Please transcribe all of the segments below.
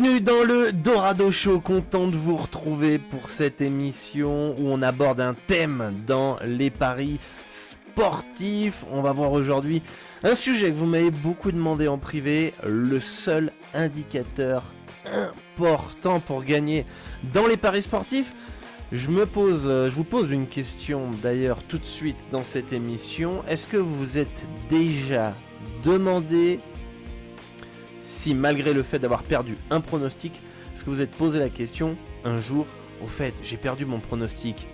Bienvenue dans le Dorado Show, content de vous retrouver pour cette émission où on aborde un thème dans les paris sportifs. On va voir aujourd'hui un sujet que vous m'avez beaucoup demandé en privé, le seul indicateur important pour gagner dans les paris sportifs. Je me pose, je vous pose une question d'ailleurs tout de suite dans cette émission. Est-ce que vous vous êtes déjà demandé si malgré le fait d'avoir perdu un pronostic, est-ce que vous êtes posé la question un jour, au fait, j'ai perdu mon pronostic,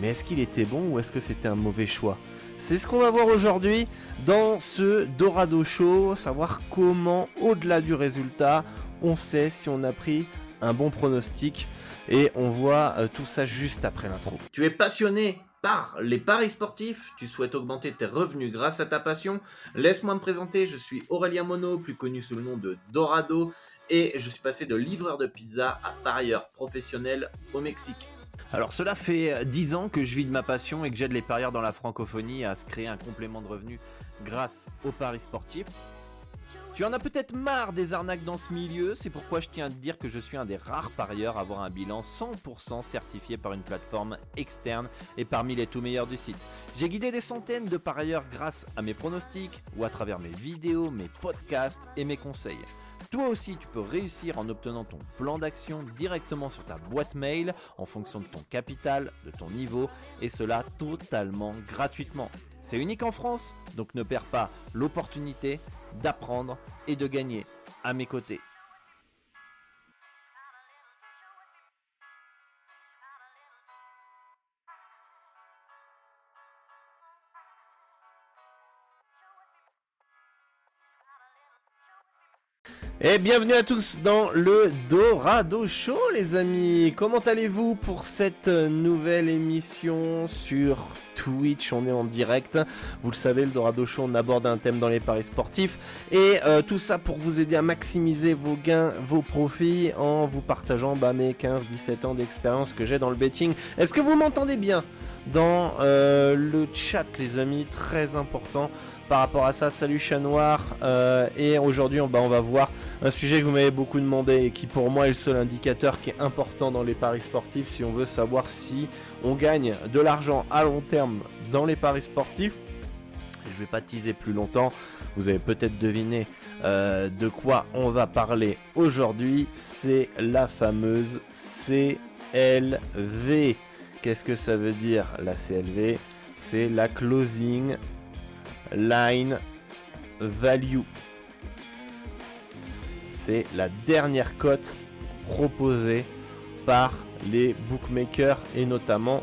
mais est-ce qu'il était bon ou est-ce que c'était un mauvais choix? C'est ce qu'on va voir aujourd'hui dans ce Dorado Show, savoir comment, au-delà du résultat, on sait si on a pris un bon pronostic. Et on voit euh, tout ça juste après l'intro. Tu es passionné par les paris sportifs, tu souhaites augmenter tes revenus grâce à ta passion, laisse-moi me présenter, je suis Aurélien Mono, plus connu sous le nom de Dorado, et je suis passé de livreur de pizza à parieur professionnel au Mexique. Alors cela fait 10 ans que je vis de ma passion et que j'aide les parieurs dans la francophonie à se créer un complément de revenus grâce aux paris sportifs. Tu en as peut-être marre des arnaques dans ce milieu, c'est pourquoi je tiens à te dire que je suis un des rares parieurs à avoir un bilan 100% certifié par une plateforme externe et parmi les tout meilleurs du site. J'ai guidé des centaines de parieurs grâce à mes pronostics ou à travers mes vidéos, mes podcasts et mes conseils. Toi aussi, tu peux réussir en obtenant ton plan d'action directement sur ta boîte mail en fonction de ton capital, de ton niveau et cela totalement gratuitement. C'est unique en France, donc ne perds pas l'opportunité d'apprendre et de gagner à mes côtés. Et bienvenue à tous dans le Dorado Show les amis. Comment allez-vous pour cette nouvelle émission sur Twitch? On est en direct, vous le savez le Dorado Show on aborde un thème dans les paris sportifs. Et euh, tout ça pour vous aider à maximiser vos gains, vos profits En vous partageant bah, mes 15-17 ans d'expérience que j'ai dans le betting. Est-ce que vous m'entendez bien dans euh, le chat les amis, très important par rapport à ça. Salut Chat Noir. Euh, et aujourd'hui, on, bah, on va voir un sujet que vous m'avez beaucoup demandé et qui pour moi est le seul indicateur qui est important dans les paris sportifs si on veut savoir si on gagne de l'argent à long terme dans les paris sportifs. Je vais pas teaser plus longtemps. Vous avez peut-être deviné euh, de quoi on va parler aujourd'hui. C'est la fameuse CLV. Qu'est-ce que ça veut dire la CLV C'est la closing line value. C'est la dernière cote proposée par les bookmakers et notamment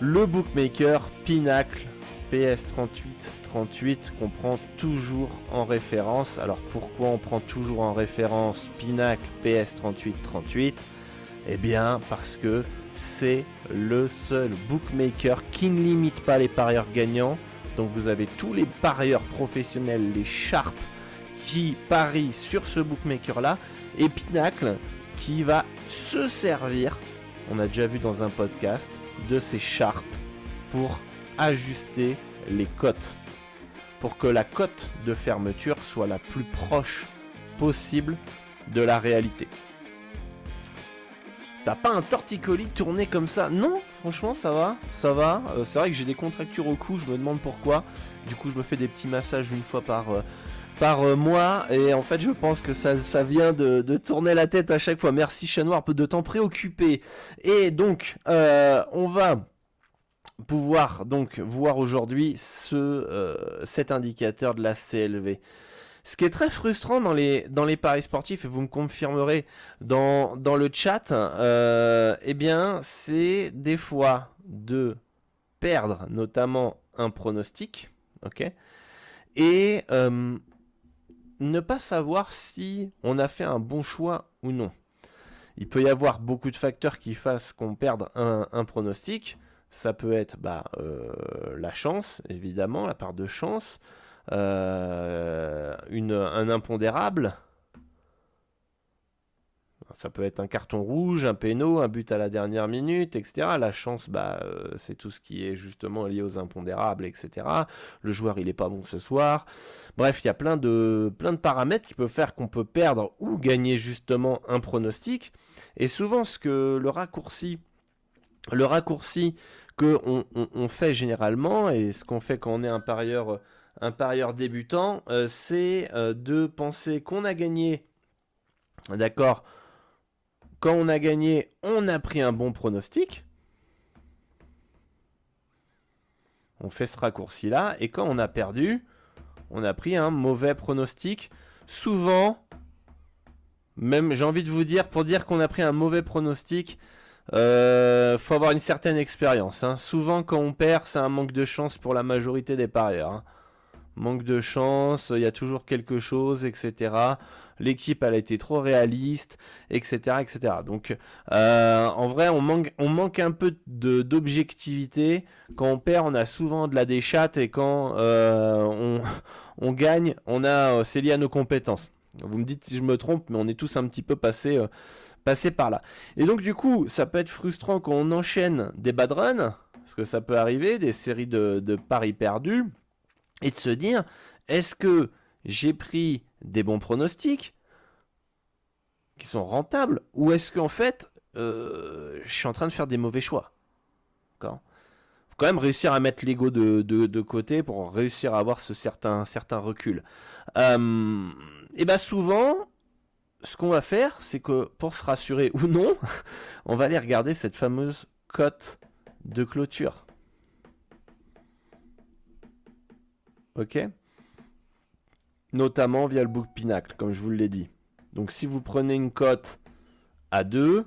le bookmaker Pinacle PS3838 qu'on prend toujours en référence. Alors pourquoi on prend toujours en référence Pinacle PS3838 Eh bien parce que c'est le seul bookmaker qui ne limite pas les parieurs gagnants donc vous avez tous les parieurs professionnels, les sharps, qui parient sur ce bookmaker là. Et Pinacle qui va se servir, on a déjà vu dans un podcast, de ces sharps pour ajuster les cotes. Pour que la cote de fermeture soit la plus proche possible de la réalité. T'as pas un torticolis tourné comme ça? Non, franchement, ça va, ça va. Euh, c'est vrai que j'ai des contractures au cou, je me demande pourquoi. Du coup, je me fais des petits massages une fois par, euh, euh, mois. Et en fait, je pense que ça, vient de, tourner la tête à chaque fois. Merci, chat noir, peu de temps préoccupé. Et donc, on va pouvoir donc voir aujourd'hui ce, cet indicateur de la CLV. Ce qui est très frustrant dans les, dans les paris sportifs, et vous me confirmerez dans, dans le chat, euh, eh bien, c'est des fois de perdre notamment un pronostic, ok, et euh, ne pas savoir si on a fait un bon choix ou non. Il peut y avoir beaucoup de facteurs qui fassent qu'on perde un, pronostic. Ça peut être bah, euh, la chance, évidemment, la part de chance. Euh, un impondérable. Ça peut être un carton rouge, un péno, un but à la dernière minute, etc. La chance, bah, euh, c'est tout ce qui est justement lié aux impondérables, etc. Le joueur, il est pas bon ce soir. Bref, il y a plein de, plein de paramètres qui peuvent faire qu'on peut perdre ou gagner justement un pronostic. Et souvent, ce que le raccourci, le raccourci que on fait généralement, et ce qu'on fait quand on est un parieur un parieur débutant, euh, c'est euh, de penser qu'on a gagné. D'accord Quand on a gagné, on a pris un bon pronostic. On fait ce raccourci-là. Et quand on a perdu, on a pris un mauvais pronostic. Souvent, même j'ai envie de vous dire, pour dire qu'on a pris un mauvais pronostic, euh, faut avoir une certaine expérience. Hein. Souvent, quand on perd, c'est un manque de chance pour la majorité des parieurs. Hein manque de chance, il y a toujours quelque chose, etc. L'équipe, elle a été trop réaliste, etc. etc. Donc, euh, en vrai, on manque, un peu d'objectivité. Quand on perd, on a souvent de la déchatte, et quand euh, on, gagne, on a, euh, c'est lié à nos compétences. Vous me dites si je me trompe, mais on est tous un petit peu passés, par là. Et donc, du coup, ça peut être frustrant quand on enchaîne des bad runs, parce que ça peut arriver, des séries de paris perdus et de se dire est-ce que j'ai pris des bons pronostics qui sont rentables ou est-ce qu'en fait euh, je suis en train de faire des mauvais choix? D'accord? Faut quand même réussir à mettre l'ego de, côté pour réussir à avoir ce certain, certain recul. Euh, et bien souvent, ce qu'on va faire, c'est que pour se rassurer ou non, on va aller regarder cette fameuse cote de clôture. Ok Notamment via le book Pinacle, comme je vous l'ai dit. Donc si vous prenez une cote à 2,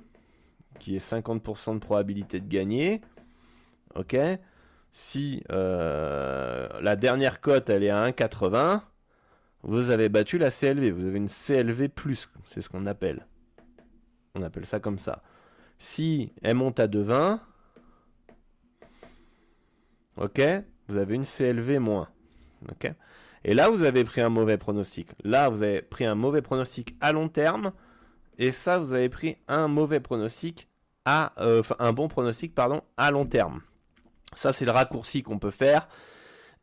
qui est 50% de probabilité de gagner, ok Si euh, la dernière cote elle est à 1,80, vous avez battu la CLV. Vous avez une CLV+, c'est ce qu'on appelle. On appelle ça comme ça. Si elle monte à 2,20, ok Vous avez une CLV Et là, vous avez pris un mauvais pronostic. Là, vous avez pris un mauvais pronostic à long terme. Et ça, vous avez pris un mauvais pronostic à, euh, un bon pronostic, pardon, à long terme. Ça, c'est le raccourci qu'on peut faire.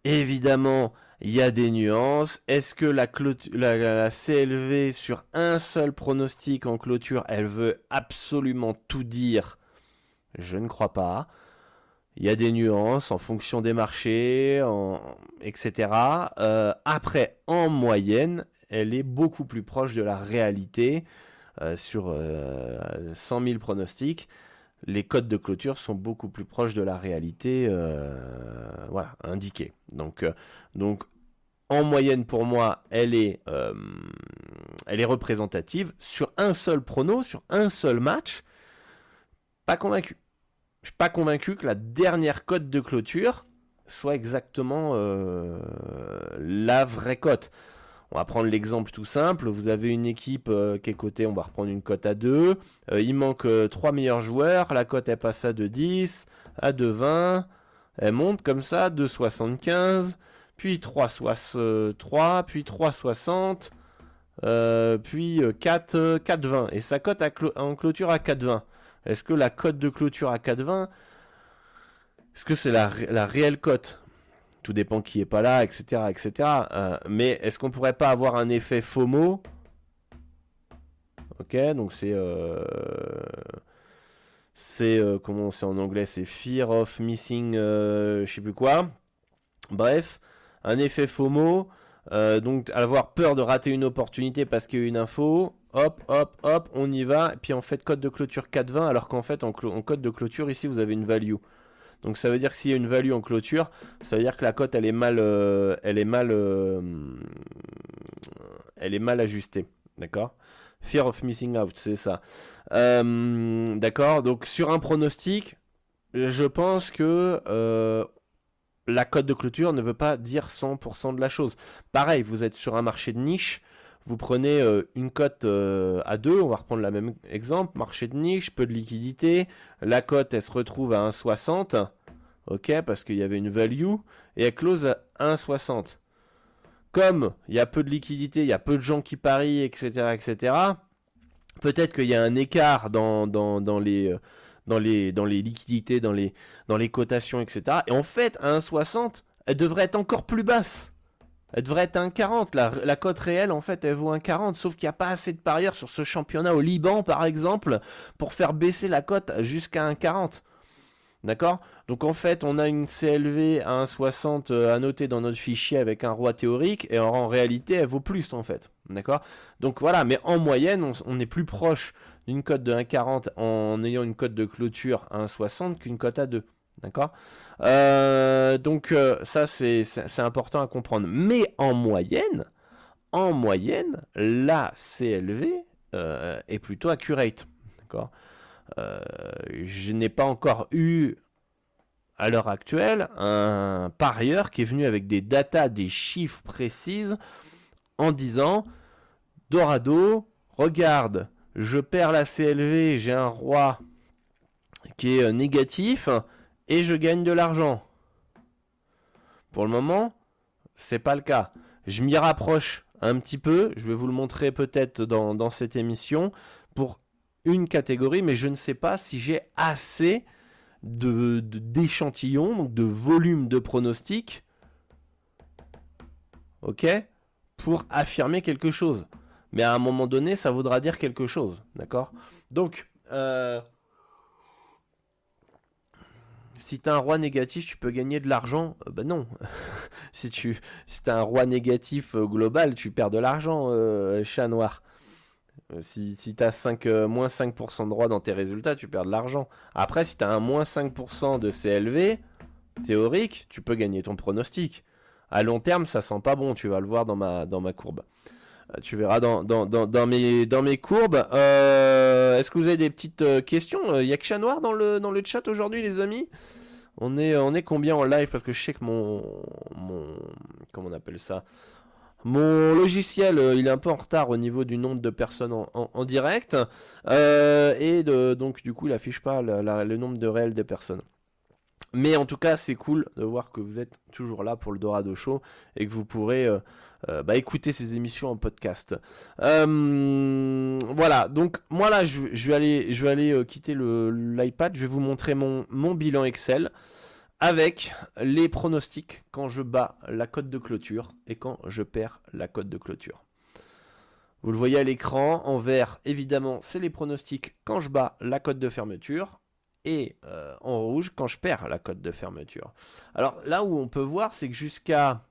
Évidemment, il y a des nuances. Est-ce que la, la, CLV sur un seul pronostic en clôture, elle veut absolument tout dire? Je ne crois pas il y a des nuances en fonction des marchés, etc. Euh, après, en moyenne, elle est beaucoup plus proche de la réalité. Euh, sur 100 euh, 000 pronostics, les codes de clôture sont beaucoup plus proches de la réalité voilà, indiquée. Donc, donc, en moyenne, pour moi, elle est, elle est représentative. Sur un seul prono, sur un seul match, pas convaincu je suis pas convaincu que la dernière cote de clôture soit exactement euh, la vraie cote. On va prendre l'exemple tout simple. Vous avez une équipe euh, qui est cotée, on va reprendre une cote à 2. Euh, il manque 3 meilleurs joueurs. La cote elle passe à 2,10, à 2,20. Elle monte comme ça, 2,75, puis 3,63, puis 3,60, puis 4,20. Et sa cote en clôture à 4,20. Est-ce que la cote de clôture à 4,20, est-ce que c'est la, réelle cote? Tout dépend qui est pas là, etc. etc. Euh, mais est-ce qu'on pourrait pas avoir un effet FOMO? Ok, donc c'est... Euh, c'est euh, comment c'est en anglais? C'est fear of missing je sais plus quoi bref un effet FOMO euh, donc avoir peur de rater une opportunité parce qu'il y a une info hop hop hop on y va. Et puis en fait code de clôture 4.20 alors qu'en fait en, code de clôture ici vous avez une value. Donc ça veut dire que s'il y a une value en clôture ça veut dire que la cote elle est mal elle est mal elle est mal ajustée. D'accord? Fear of missing out, c'est ça. Euh, d'accord, donc sur un pronostic, je pense que euh, la cote de clôture ne veut pas dire 100% de la chose. Pareil, vous êtes sur un marché de niche, vous prenez euh, une cote à 2, on va reprendre le même exemple, marché de niche, peu de liquidité, la cote elle se retrouve à 1,60, ok, parce qu'il y avait une value, et elle close à 1,60 comme il y a peu de liquidité, il y a peu de gens qui parient, etc., etc., peut-être qu'il y a un écart dans, dans, dans, les, euh, dans, les, dans les liquidités, dans les, dans les cotations, etc. Et en fait, à 1,60, elle devrait être encore plus basse. Elle devrait être 1,40. La, la cote réelle, en fait, elle vaut 1,40. Sauf qu'il n'y a pas assez de parieurs sur ce championnat au Liban, par exemple, pour faire baisser la cote jusqu'à 1,40. D'accord? Donc en fait, on a une CLV à 1,60 euh, à noter dans notre fichier avec un roi théorique, et en, réalité, elle vaut plus en fait. D'accord? Donc voilà, mais en moyenne, on, est plus proche d'une cote de 1,40 en ayant une cote de clôture à 1,60 qu'une cote à 2. D'accord? Euh, Donc euh, ça, c'est important à comprendre. Mais en moyenne, en moyenne, la CLV est plutôt accurate. D'accord? Euh, je n'ai pas encore eu à l'heure actuelle un parieur qui est venu avec des datas, des chiffres précises en disant Dorado, regarde, je perds la CLV, j'ai un roi qui est euh, négatif et je gagne de l'argent. Pour le moment, c'est pas le cas. Je m'y rapproche un petit peu, je vais vous le montrer peut-être dans, cette émission, pour une catégorie, mais je ne sais pas si j'ai assez de, d'échantillons, donc de volume de pronostics, ok, pour affirmer quelque chose. Mais à un moment donné, ça voudra dire quelque chose, d'accord? Donc, euh, si tu un roi négatif, tu peux gagner de l'argent Ben non. si tu si as un roi négatif euh, global, tu perds de l'argent, chat noir. Euh, si, si tu as 5, moins 5% de droit dans tes résultats, tu perds de l'argent. Après, si tu as un moins 5% de CLV, théorique, tu peux gagner ton pronostic. À long terme, ça sent pas bon, tu vas le voir dans ma courbe. Euh, tu verras dans, dans, dans, mes, dans mes courbes. Euh, est-ce que vous avez des petites questions Il y a que chat noir dans le, dans le chat aujourd'hui, les amis? On est, on est combien en live? Parce que je sais que mon, mon. Comment on appelle ça? Mon logiciel, euh, il est un peu en retard au niveau du nombre de personnes en, direct. Euh, et donc, du coup, il affiche pas le nombre de réels des personnes. Mais en tout cas, c'est cool de voir que vous êtes toujours là pour le Dorado Show et que vous pourrez euh, bah, écouter ces émissions en podcast. voilà, donc moi là, je, vais aller, aller quitter l'iPad. Je vais vous montrer mon, bilan Excel avec les pronostics quand je bats la cote de clôture et quand je perds la cote de clôture. Vous le voyez à l'écran, en vert, évidemment, c'est les pronostics quand je bats la cote de fermeture et euh, en rouge quand je perds la cote de fermeture. Alors là où on peut voir, c'est que jusqu'à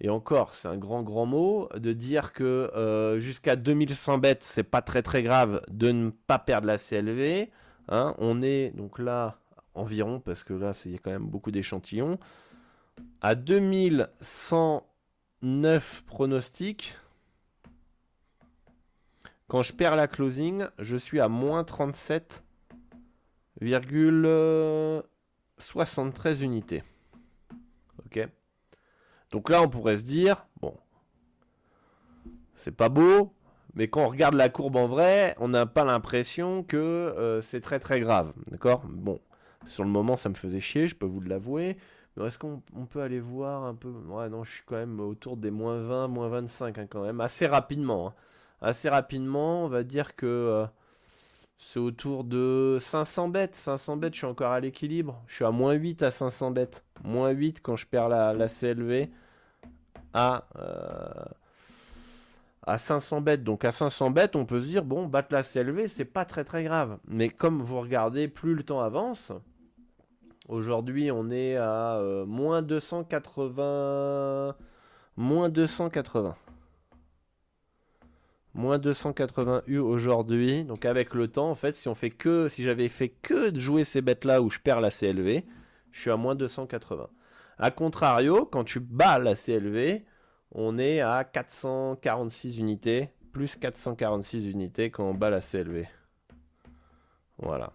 et encore, c'est un grand grand mot de dire que euh, jusqu'à 2100 bêtes, c'est pas très très grave de ne pas perdre la CLV. Hein. on est donc là environ, parce que là, il y a quand même beaucoup d'échantillons. À 2109 pronostics, quand je perds la closing, je suis à moins 37,73 unités. Donc là, on pourrait se dire, bon, c'est pas beau, mais quand on regarde la courbe en vrai, on n'a pas l'impression que euh, c'est très très grave. D'accord? Bon. Sur le moment, ça me faisait chier, je peux vous l'avouer. Mais est-ce qu'on peut aller voir un peu? Ouais, non, je suis quand même autour des moins 20, moins 25 hein, quand même, assez rapidement. Hein. Assez rapidement, on va dire que euh, c'est autour de 500 bêtes. 500 bêtes, je suis encore à l'équilibre. Je suis à moins 8 à 500 bêtes. Moins 8 quand je perds la, CLV à, euh, à 500 bêtes. Donc à 500 bêtes, on peut se dire, bon, battre la CLV, c'est pas très très grave. Mais comme vous regardez, plus le temps avance, aujourd'hui on est à euh, moins 280... Moins 280. Moins 280 U aujourd'hui. Donc avec le temps, en fait, si on fait que, si j'avais fait que de jouer ces bêtes là où je perds la CLV, je suis à moins 280. A contrario, quand tu bats la CLV, on est à 446 unités, plus 446 unités quand on bat la CLV. Voilà.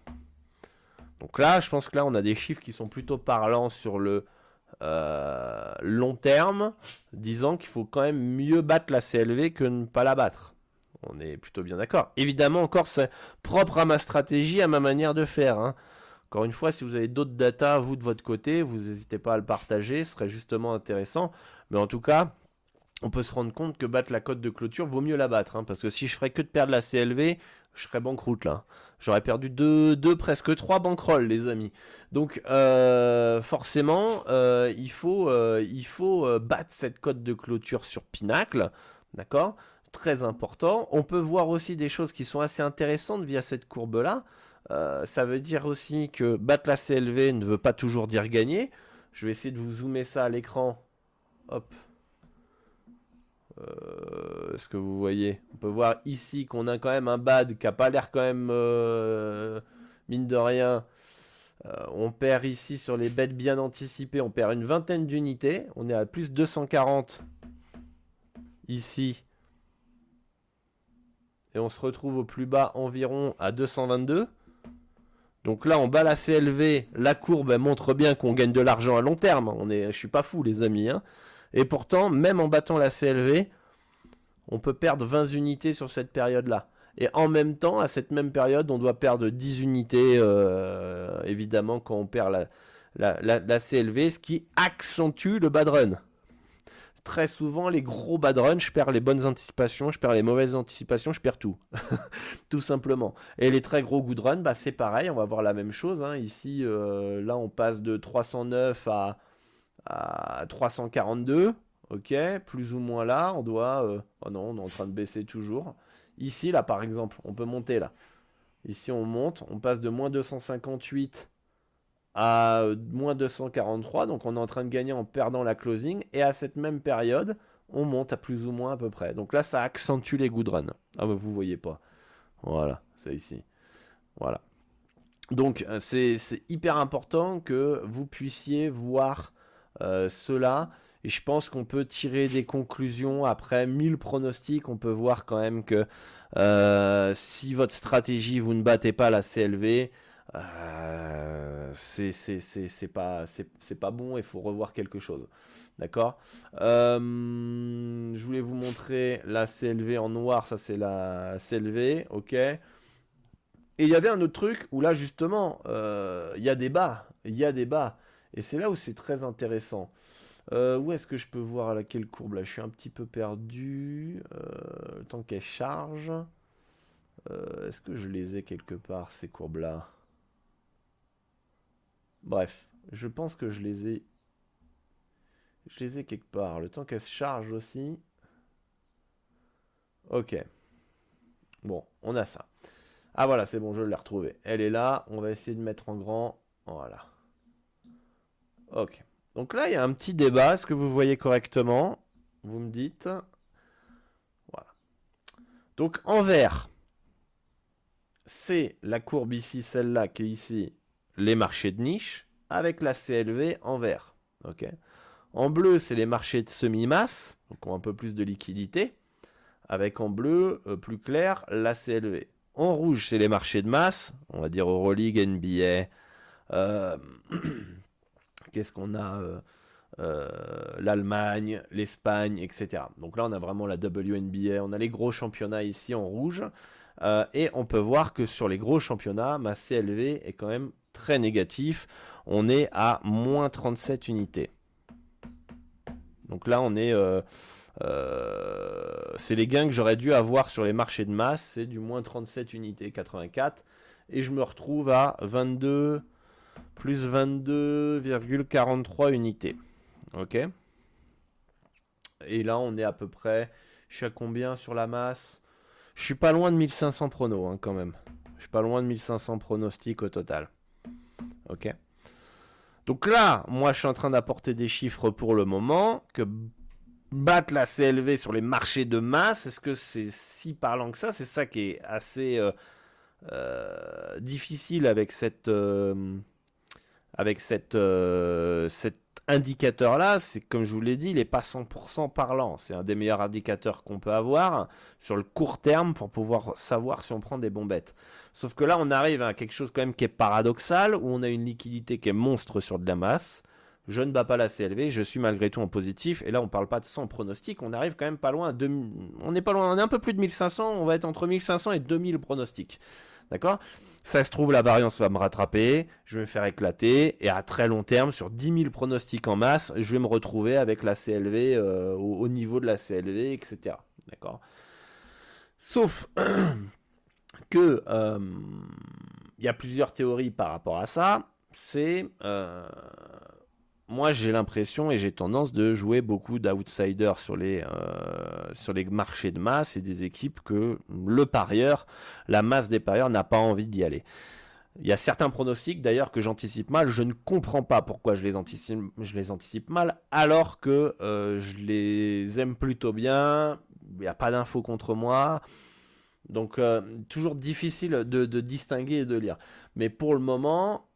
Donc là, je pense que là, on a des chiffres qui sont plutôt parlants sur le euh, long terme, disant qu'il faut quand même mieux battre la CLV que ne pas la battre. On est plutôt bien d'accord. Évidemment, encore, c'est propre à ma stratégie, à ma manière de faire. Hein. Encore une fois, si vous avez d'autres data, vous de votre côté, vous n'hésitez pas à le partager, ce serait justement intéressant. Mais en tout cas, on peut se rendre compte que battre la cote de clôture vaut mieux la battre. Hein, parce que si je ferais que de perdre la CLV, je serais banqueroute là. J'aurais perdu deux, presque trois banquerolles, les amis. Donc, euh, forcément, euh, il faut, euh, il faut battre cette cote de clôture sur Pinacle. D'accord? Très important. On peut voir aussi des choses qui sont assez intéressantes via cette courbe-là. ça veut dire aussi que battre la CLV ne veut pas toujours dire gagner. Je vais essayer de vous zoomer ça à l'écran. Hop. Euh, ce que vous voyez? On peut voir ici qu'on a quand même un bad qui a pas l'air quand même euh, mine de rien. Euh, on perd ici sur les bêtes bien anticipées, on perd une vingtaine d'unités. On est à plus 240 ici. Et on se retrouve au plus bas environ à 222. Donc là, on bat la CLV. La courbe montre bien qu'on gagne de l'argent à long terme. On est, je suis pas fou, les amis. Hein. Et pourtant, même en battant la CLV, on peut perdre 20 unités sur cette période-là. Et en même temps, à cette même période, on doit perdre 10 unités, euh, évidemment, quand on perd la, la, CLV, ce qui accentue le bad run. Très souvent, les gros bad run, je perds les bonnes anticipations, je perds les mauvaises anticipations, je perds tout. tout simplement. Et les très gros good run, bah, c'est pareil, on va voir la même chose. Hein. Ici, euh, là, on passe de 309 à à 342. Ok, plus ou moins là, on doit... Euh, oh non, on est en train de baisser toujours. Ici, là, par exemple, on peut monter là. Ici, on monte, on passe de moins 258 à euh, moins 243. Donc, on est en train de gagner en perdant la closing. Et à cette même période, on monte à plus ou moins à peu près. Donc là, ça accentue les good runs. Ah, bah, vous voyez pas. Voilà, c'est ici. Voilà. Donc, euh, c'est hyper important que vous puissiez voir euh, cela. Et je pense qu'on peut tirer des conclusions après 1000 pronostics. On peut voir quand même que si votre stratégie, vous ne battez pas la CLV, euh, c'est pas, pas bon. Il faut revoir quelque chose. D'accord? Je voulais vous montrer la CLV en noir. Ça, c'est la CLV. Ok? Et il y avait un autre truc où là, justement, il y a des bas. Il y a des bas. Et c'est là où c'est très intéressant. Euh, où est-ce que je peux voir à quelle courbe? Là Je suis un petit peu perdu. Euh, temps qu'elle charge. Euh, est-ce que je les ai quelque part, ces courbes-là? Bref, je pense que je les ai. Je les ai quelque part. Le temps qu'elle se charge aussi. Ok. Bon, on a ça. Ah voilà, c'est bon, je l'ai retrouvée. Elle est là. On va essayer de mettre en grand. Voilà. Ok. Donc là, il y a un petit débat. Est-ce que vous voyez correctement? Vous me dites. Voilà. Donc en vert, c'est la courbe ici, celle-là, qui est ici, les marchés de niche, avec la CLV en vert. Ok? En bleu, c'est les marchés de semi-masse, donc ont un peu plus de liquidité, avec en bleu, euh, plus clair, la CLV. En rouge, c'est les marchés de masse, on va dire Euroleague, NBA, euh, Qu'est-ce qu'on a euh, L'Allemagne, l'Espagne, etc. Donc là, on a vraiment la WNBA, on a les gros championnats ici en rouge. Et on peut voir que sur les gros championnats, ma CLV est quand même très négatif. On est à moins 37 unités. Donc là, on est. c'est les gains que j'aurais dû avoir sur les marchés de masse. C'est du moins 37 unités, 84. Et je me retrouve à 22 plus 22,43 unités. Ok? Et là, on est à peu près, Je suis à combien sur la masse? Je suis pas loin de 1500 pronos hein, quand même. Je suis pas loin de 1500 pronostics au total. Ok Donc là, moi je suis en train d'apporter des chiffres pour le moment. Que battre la CLV sur les marchés de masse, est-ce que c'est si parlant que ça? C'est ça qui est assez euh, euh, difficile avec euh, cet indicateur-là. C'est comme je vous l'ai dit, il n'est pas 100% parlant. C'est un des meilleurs indicateurs qu'on peut avoir sur le court terme pour pouvoir savoir si on prend des bombettes. Sauf que là, on arrive à quelque chose quand même qui est paradoxal, où on a une liquidité qui est monstre sur de la masse je ne bats pas la CLV, je suis malgré tout en positif. Et là, on parle pas de 100 pronostics, on arrive quand même pas loin. De, on est pas loin, on est un peu plus de 1500, on va être entre 1500 et 2000 pronostics. D'accord? Ça se trouve, la variance va me rattraper, je vais me faire éclater, et à très long terme, sur 10 000 pronostics en masse, je vais me retrouver avec la CLV euh, au, niveau de la CLV, etc. D'accord? Sauf que euh, il y a plusieurs théories par rapport à ça. C'est euh, moi j'ai l'impression et j'ai tendance de jouer beaucoup d'outsiders sur les euh, sur les marchés de masse et des équipes que le parieur, la masse des parieurs n'a pas envie d'y aller. Il y a certains pronostics d'ailleurs que j'anticipe mal. Je ne comprends pas pourquoi je les anticipe, mal alors que euh, je les aime plutôt bien. Il n'y a pas d'infos contre moi. Donc euh, toujours difficile de, de distinguer et de lire. Mais pour le moment,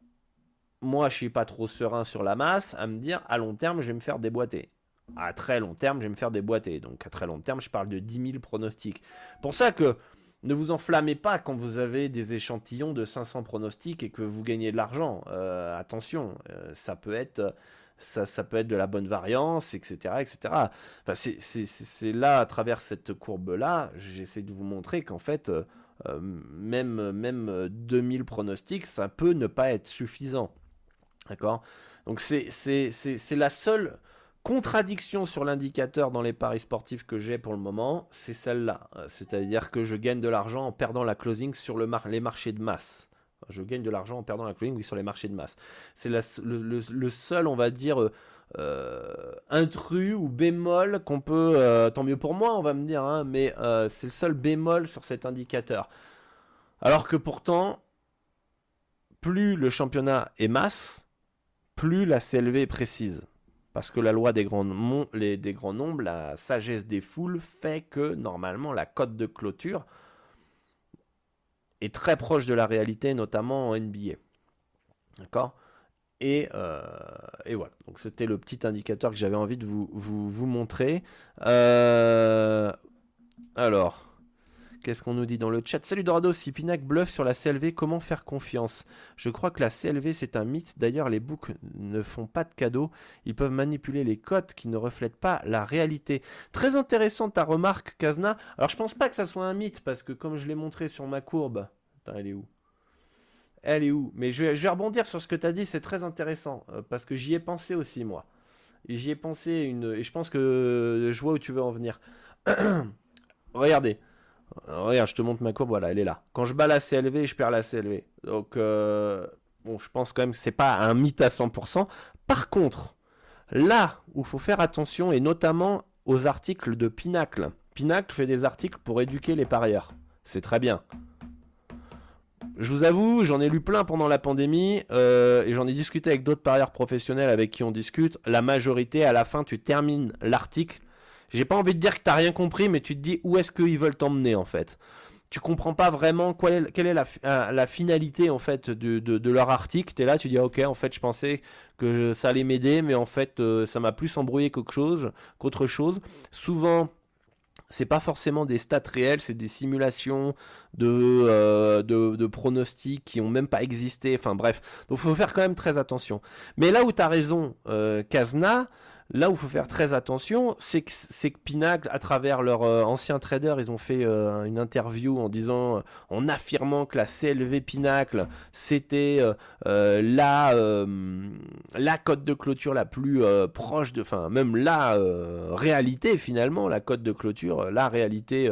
moi, je suis pas trop serein sur la masse à me dire à long terme, je vais me faire déboîter. À très long terme, je vais me faire déboîter. Donc à très long terme, je parle de 10 000 pronostics. Pour ça que ne vous enflammez pas quand vous avez des échantillons de 500 pronostics et que vous gagnez de l'argent. Euh, attention, euh, ça peut être ça, ça, peut être de la bonne variance, etc. etc. Enfin, c'est là, à travers cette courbe-là, j'essaie de vous montrer qu'en fait, euh, même, même 2000 pronostics, ça peut ne pas être suffisant. D'accord? Donc c'est la seule contradiction sur l'indicateur dans les paris sportifs que j'ai pour le moment, c'est celle-là. Euh, c'est-à-dire que je gagne de l'argent en perdant la closing sur le les marchés de masse. Je gagne de l'argent en perdant la closing sur les marchés de masse. C'est le, seul, on va dire, euh, euh, intrus ou bémol qu'on peut... tant mieux pour moi, on va me dire, hein, mais c'est le seul bémol sur cet indicateur. Alors que pourtant, plus le championnat est masse, plus la CLV est précise. Parce que la loi des grands, des grands nombres, la sagesse des foules, fait que normalement la cote de clôture est très proche de la réalité, notamment en NBA. D'accord? Et, euh, et, voilà, donc c'était le petit indicateur que j'avais envie de vous montrer. Euh, alors, Qu'est-ce qu'on nous dit dans le chat? Salut Dorado, si Pinac bluffe sur la CLV, comment faire confiance? Je crois que la CLV c'est un mythe. D'ailleurs, les books ne font pas de cadeaux. Ils peuvent manipuler les cotes qui ne reflètent pas la réalité. Très intéressante ta remarque, Kazna. Alors, je pense pas que ça soit un mythe parce que comme je l'ai montré sur ma courbe. Attends, elle est où? Elle est où? Mais je vais, rebondir sur ce que tu as dit, c'est très intéressant euh, parce que j'y ai pensé aussi, moi. J'y ai pensé une. Et je pense que je vois où tu veux en venir. Regardez. Regarde, je te montre ma courbe, voilà, elle est là. Quand je bats la CLV, je perds la CLV. Donc, euh, bon, je pense quand même que c'est pas un mythe à 100%. Par contre, là où il faut faire attention, et notamment aux articles de Pinacle. Pinacle fait des articles pour éduquer les parieurs. C'est très bien. Je vous avoue, j'en ai lu plein pendant la pandémie euh, et j'en ai discuté avec d'autres parieurs professionnels avec qui on discute. La majorité, à la fin, tu termines l'article j'ai pas envie de dire que t'as rien compris, mais tu te dis où est-ce qu'ils veulent t'emmener en fait? Tu comprends pas vraiment quelle est, la, euh, finalité en fait de, leur article. Tu es là, tu dis ok, en fait, je pensais que ça allait m'aider, mais en fait, euh, ça m'a plus embrouillé qu'autre chose. Qu'autre chose. Souvent, c'est pas forcément des stats réels, c'est des simulations de, euh, de, pronostics qui ont même pas existé. Enfin bref, donc faut faire quand même très attention. Mais là où tu as raison, Kazna, Là où il faut faire très attention, c'est que, Pinacle, à travers leurs euh, anciens traders, ils ont fait euh, une interview en disant, en affirmant que la CLV Pinacle, c'était euh, la, la cote de clôture la plus proche de, enfin même la réalité finalement, la cote de clôture, la réalité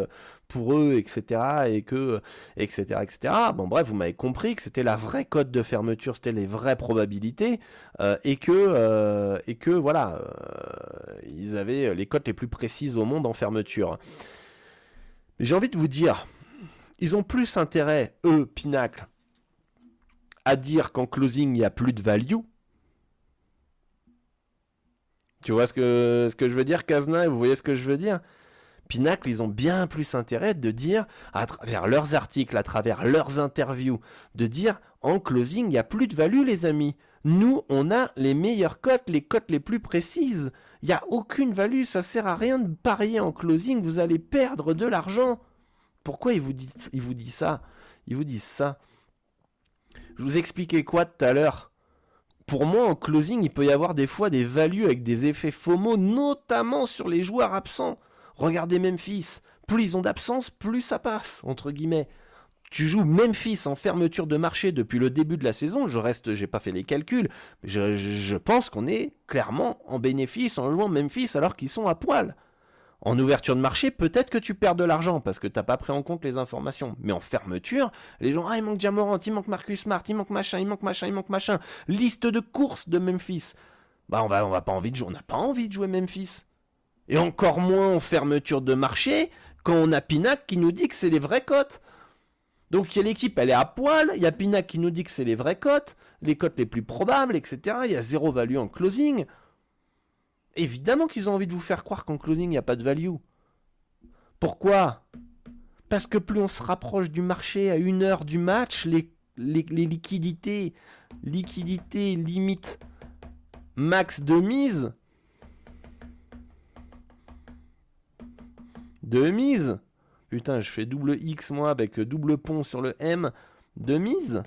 pour eux, etc. Et que, etc., etc. Bon, bref, vous m'avez compris que c'était la vraie cote de fermeture, c'était les vraies probabilités, euh, et que, euh, et que, voilà, ils avaient les cotes les plus précises au monde en fermeture. Mais j'ai envie de vous dire, ils ont plus intérêt, eux, Pinacle, à dire qu'en closing, il n'y a plus de value. Tu vois ce que, ce que je veux dire, Kazna, vous voyez ce que je veux dire? Pinacle, ils ont bien plus intérêt de dire, à travers leurs articles, à travers leurs interviews, de dire en closing, il n'y a plus de value, les amis. Nous, on a les meilleures cotes, les cotes les plus précises. Il n'y a aucune value, ça sert à rien de parier en closing, vous allez perdre de l'argent. Pourquoi ils vous disent, ils vous disent ça? Ils vous disent ça. Je vous expliquais quoi tout à l'heure? Pour moi, en closing, il peut y avoir des fois des values avec des effets FOMO, notamment sur les joueurs absents. Regardez Memphis. Plus ils ont d'absence, plus ça passe, entre guillemets. Tu joues Memphis en fermeture de marché depuis le début de la saison. Je reste, j'ai pas fait les calculs, je, pense qu'on est clairement en bénéfice en jouant Memphis alors qu'ils sont à poil. En ouverture de marché, peut-être que tu perds de l'argent parce que tu n'as pas pris en compte les informations. Mais en fermeture, les gens, ah, il manque Jamorant, il manque Marcus Smart, il manque machin, il manque machin, il manque machin. Liste de courses de Memphis. Bah, on va, on va pas envie de jouer, on n'a pas envie de jouer Memphis. Et encore moins en fermeture de marché quand on a Pinac qui nous dit que c'est les vraies cotes. Donc l'équipe, elle est à poil. Il y a Pinac qui nous dit que c'est les vraies cotes, les cotes les plus probables, etc. Il y a zéro value en closing. Évidemment qu'ils ont envie de vous faire croire qu'en closing, il n'y a pas de value. Pourquoi? Parce que plus on se rapproche du marché à une heure du match, les, liquidités, liquidités limite max de mise, de mise. Putain, je fais double X moi avec double pont sur le M de mise.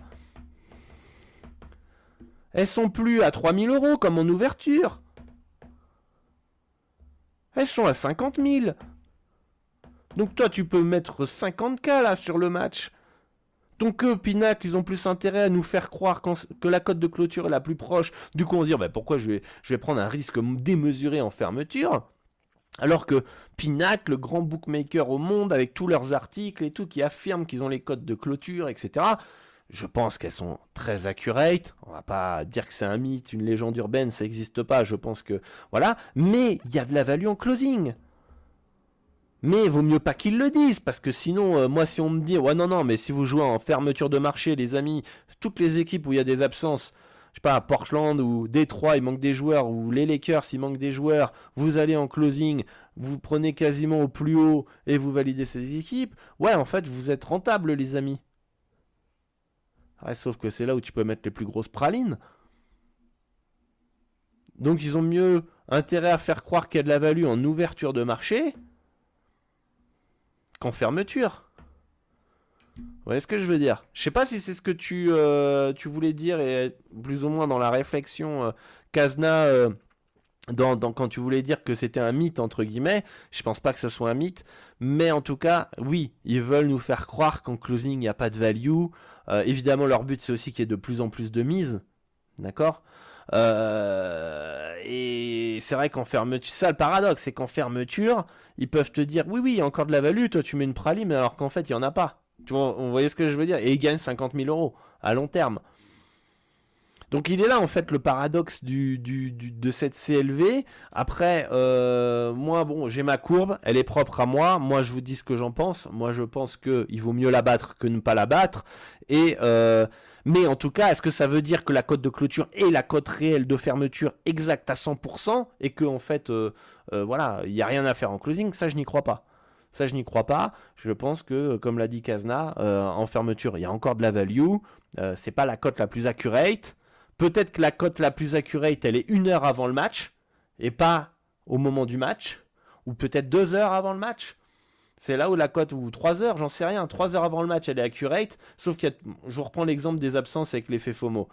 Elles sont plus à 3000 euros comme en ouverture. Elles sont à 50 000. Donc toi, tu peux mettre 50K là sur le match. Donc eux, Pinac, ils ont plus intérêt à nous faire croire que la cote de clôture est la plus proche. Du coup, on se dit, bah, pourquoi je vais, je vais prendre un risque démesuré en fermeture? Alors que Pinac, le grand bookmaker au monde, avec tous leurs articles et tout, qui affirment qu'ils ont les cotes de clôture, etc., je pense qu'elles sont très accurate. On va pas dire que c'est un mythe, une légende urbaine, ça n'existe pas. Je pense que voilà. Mais il y a de la value en closing. Mais il vaut mieux pas qu'ils le disent parce que sinon, euh, moi, si on me dit ouais non non, mais si vous jouez en fermeture de marché, les amis, toutes les équipes où il y a des absences, je sais pas, Portland ou Détroit, il manque des joueurs, ou les Lakers, il manque des joueurs, vous allez en closing, vous prenez quasiment au plus haut et vous validez ces équipes. Ouais, en fait, vous êtes rentable, les amis sauf que c'est là où tu peux mettre les plus grosses pralines. Donc ils ont mieux intérêt à faire croire qu'il y a de la value en ouverture de marché qu'en fermeture. Vous voyez ce que je veux dire? Je sais pas si c'est ce que tu, euh, tu voulais dire et plus ou moins dans la réflexion euh, Kazna euh, quand tu voulais dire que c'était un mythe entre guillemets. Je pense pas que ce soit un mythe, mais en tout cas, oui, ils veulent nous faire croire qu'en closing il n'y a pas de value. Évidemment, leur but, c'est aussi qu'il y ait de plus en plus de mises. D'accord? Et c'est vrai qu'en fermeture, ça le paradoxe, c'est qu'en fermeture, ils peuvent te dire oui, oui, il y encore de la value, toi tu mets une praline, alors qu'en fait, il n'y en a pas. Tu vois, vous voyez ce que je veux dire? Et ils gagnent 50 000 euros à long terme. Donc il est là en fait le paradoxe de cette CLV. Après, euh, moi bon, j'ai ma courbe, elle est propre à moi. Moi je vous dis ce que j'en pense. Moi je pense qu'il vaut mieux la battre que ne pas la battre. Et euh, mais en tout cas, est-ce que ça veut dire que la cote de clôture est la cote réelle de fermeture exacte à 100% et que en fait, euh, voilà, il n'y a rien à faire en closing? Ça je n'y crois pas. Ça, je n'y crois pas. Je pense que, comme l'a dit Kazna, en fermeture, il y a encore de la value. c'est pas la cote la plus accurate. Peut-être que la cote la plus accurate, elle est une heure avant le match et pas au moment du match, ou peut-être deux heures avant le match. C'est là où la cote, ou trois heures, j'en sais rien, trois heures avant le match, elle est accurate, sauf que je reprends l'exemple des absences avec l'effet FOMO.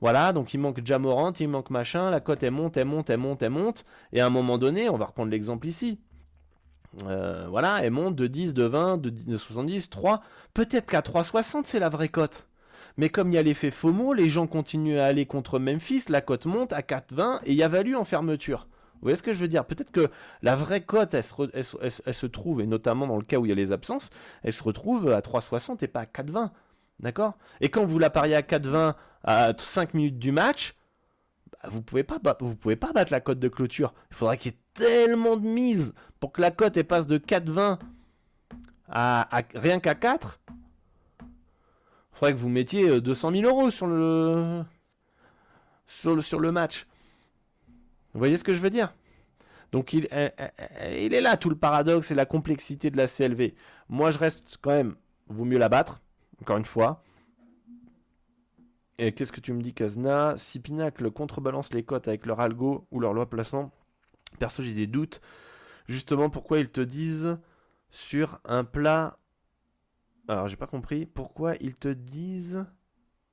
Voilà, donc il manque Jamorant, il manque machin, la cote elle monte, elle monte, elle monte, elle monte, et à un moment donné, on va reprendre l'exemple ici. Euh, voilà, elle monte de 10, de 20, de, de 70, 3. Peut-être qu'à 3,60 c'est la vraie cote. Mais comme il y a l'effet FOMO, les gens continuent à aller contre Memphis, la cote monte à 4,20 et il y a valu en fermeture. Vous voyez ce que je veux dire? Peut-être que la vraie cote, elle se, trouve, et notamment dans le cas où il y a les absences, elle se retrouve à 3,60 et pas à 4,20. D'accord? Et quand vous la pariez à 4,20 à 5 minutes du match, bah, vous pouvez pas pouvez pas battre la cote de clôture. Il faudrait qu'il y ait tellement de mise pour que la cote passe de 4,20 à, rien qu'à 4. Il faudrait que vous mettiez 200 euh, 000 euros sur le sur le, match. Vous voyez ce que je veux dire? Donc il, il, est là tout le paradoxe et la complexité de la CLV. Moi je reste quand même, vaut mieux la battre, encore une fois. Et qu'est-ce que tu me dis, Kazna? Si Pinacle contrebalance les cotes avec leur algo ou leur loi plaçant, perso, j'ai des doutes. Justement, pourquoi ils te disent sur un plat. Alors, j'ai pas compris. Pourquoi ils te disent.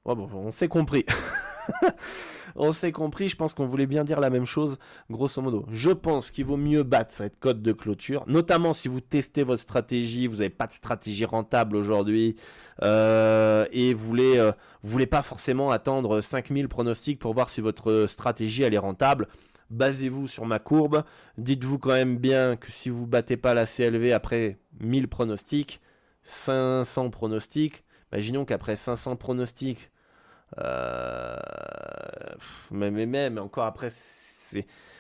Oh, bon, on s'est compris. on s'est compris, je pense qu'on voulait bien dire la même chose, grosso modo. Je pense qu'il vaut mieux battre cette cote de clôture, notamment si vous testez votre stratégie, vous n'avez pas de stratégie rentable aujourd'hui, euh, et vous voulez, euh, vous voulez pas forcément attendre 5000 pronostics pour voir si votre stratégie elle est rentable. Basez-vous sur ma courbe. Dites-vous quand même bien que si vous battez pas la CLV après 1000 pronostics, 500 pronostics, imaginons qu'après 500 pronostics, euh, mais, mais encore après,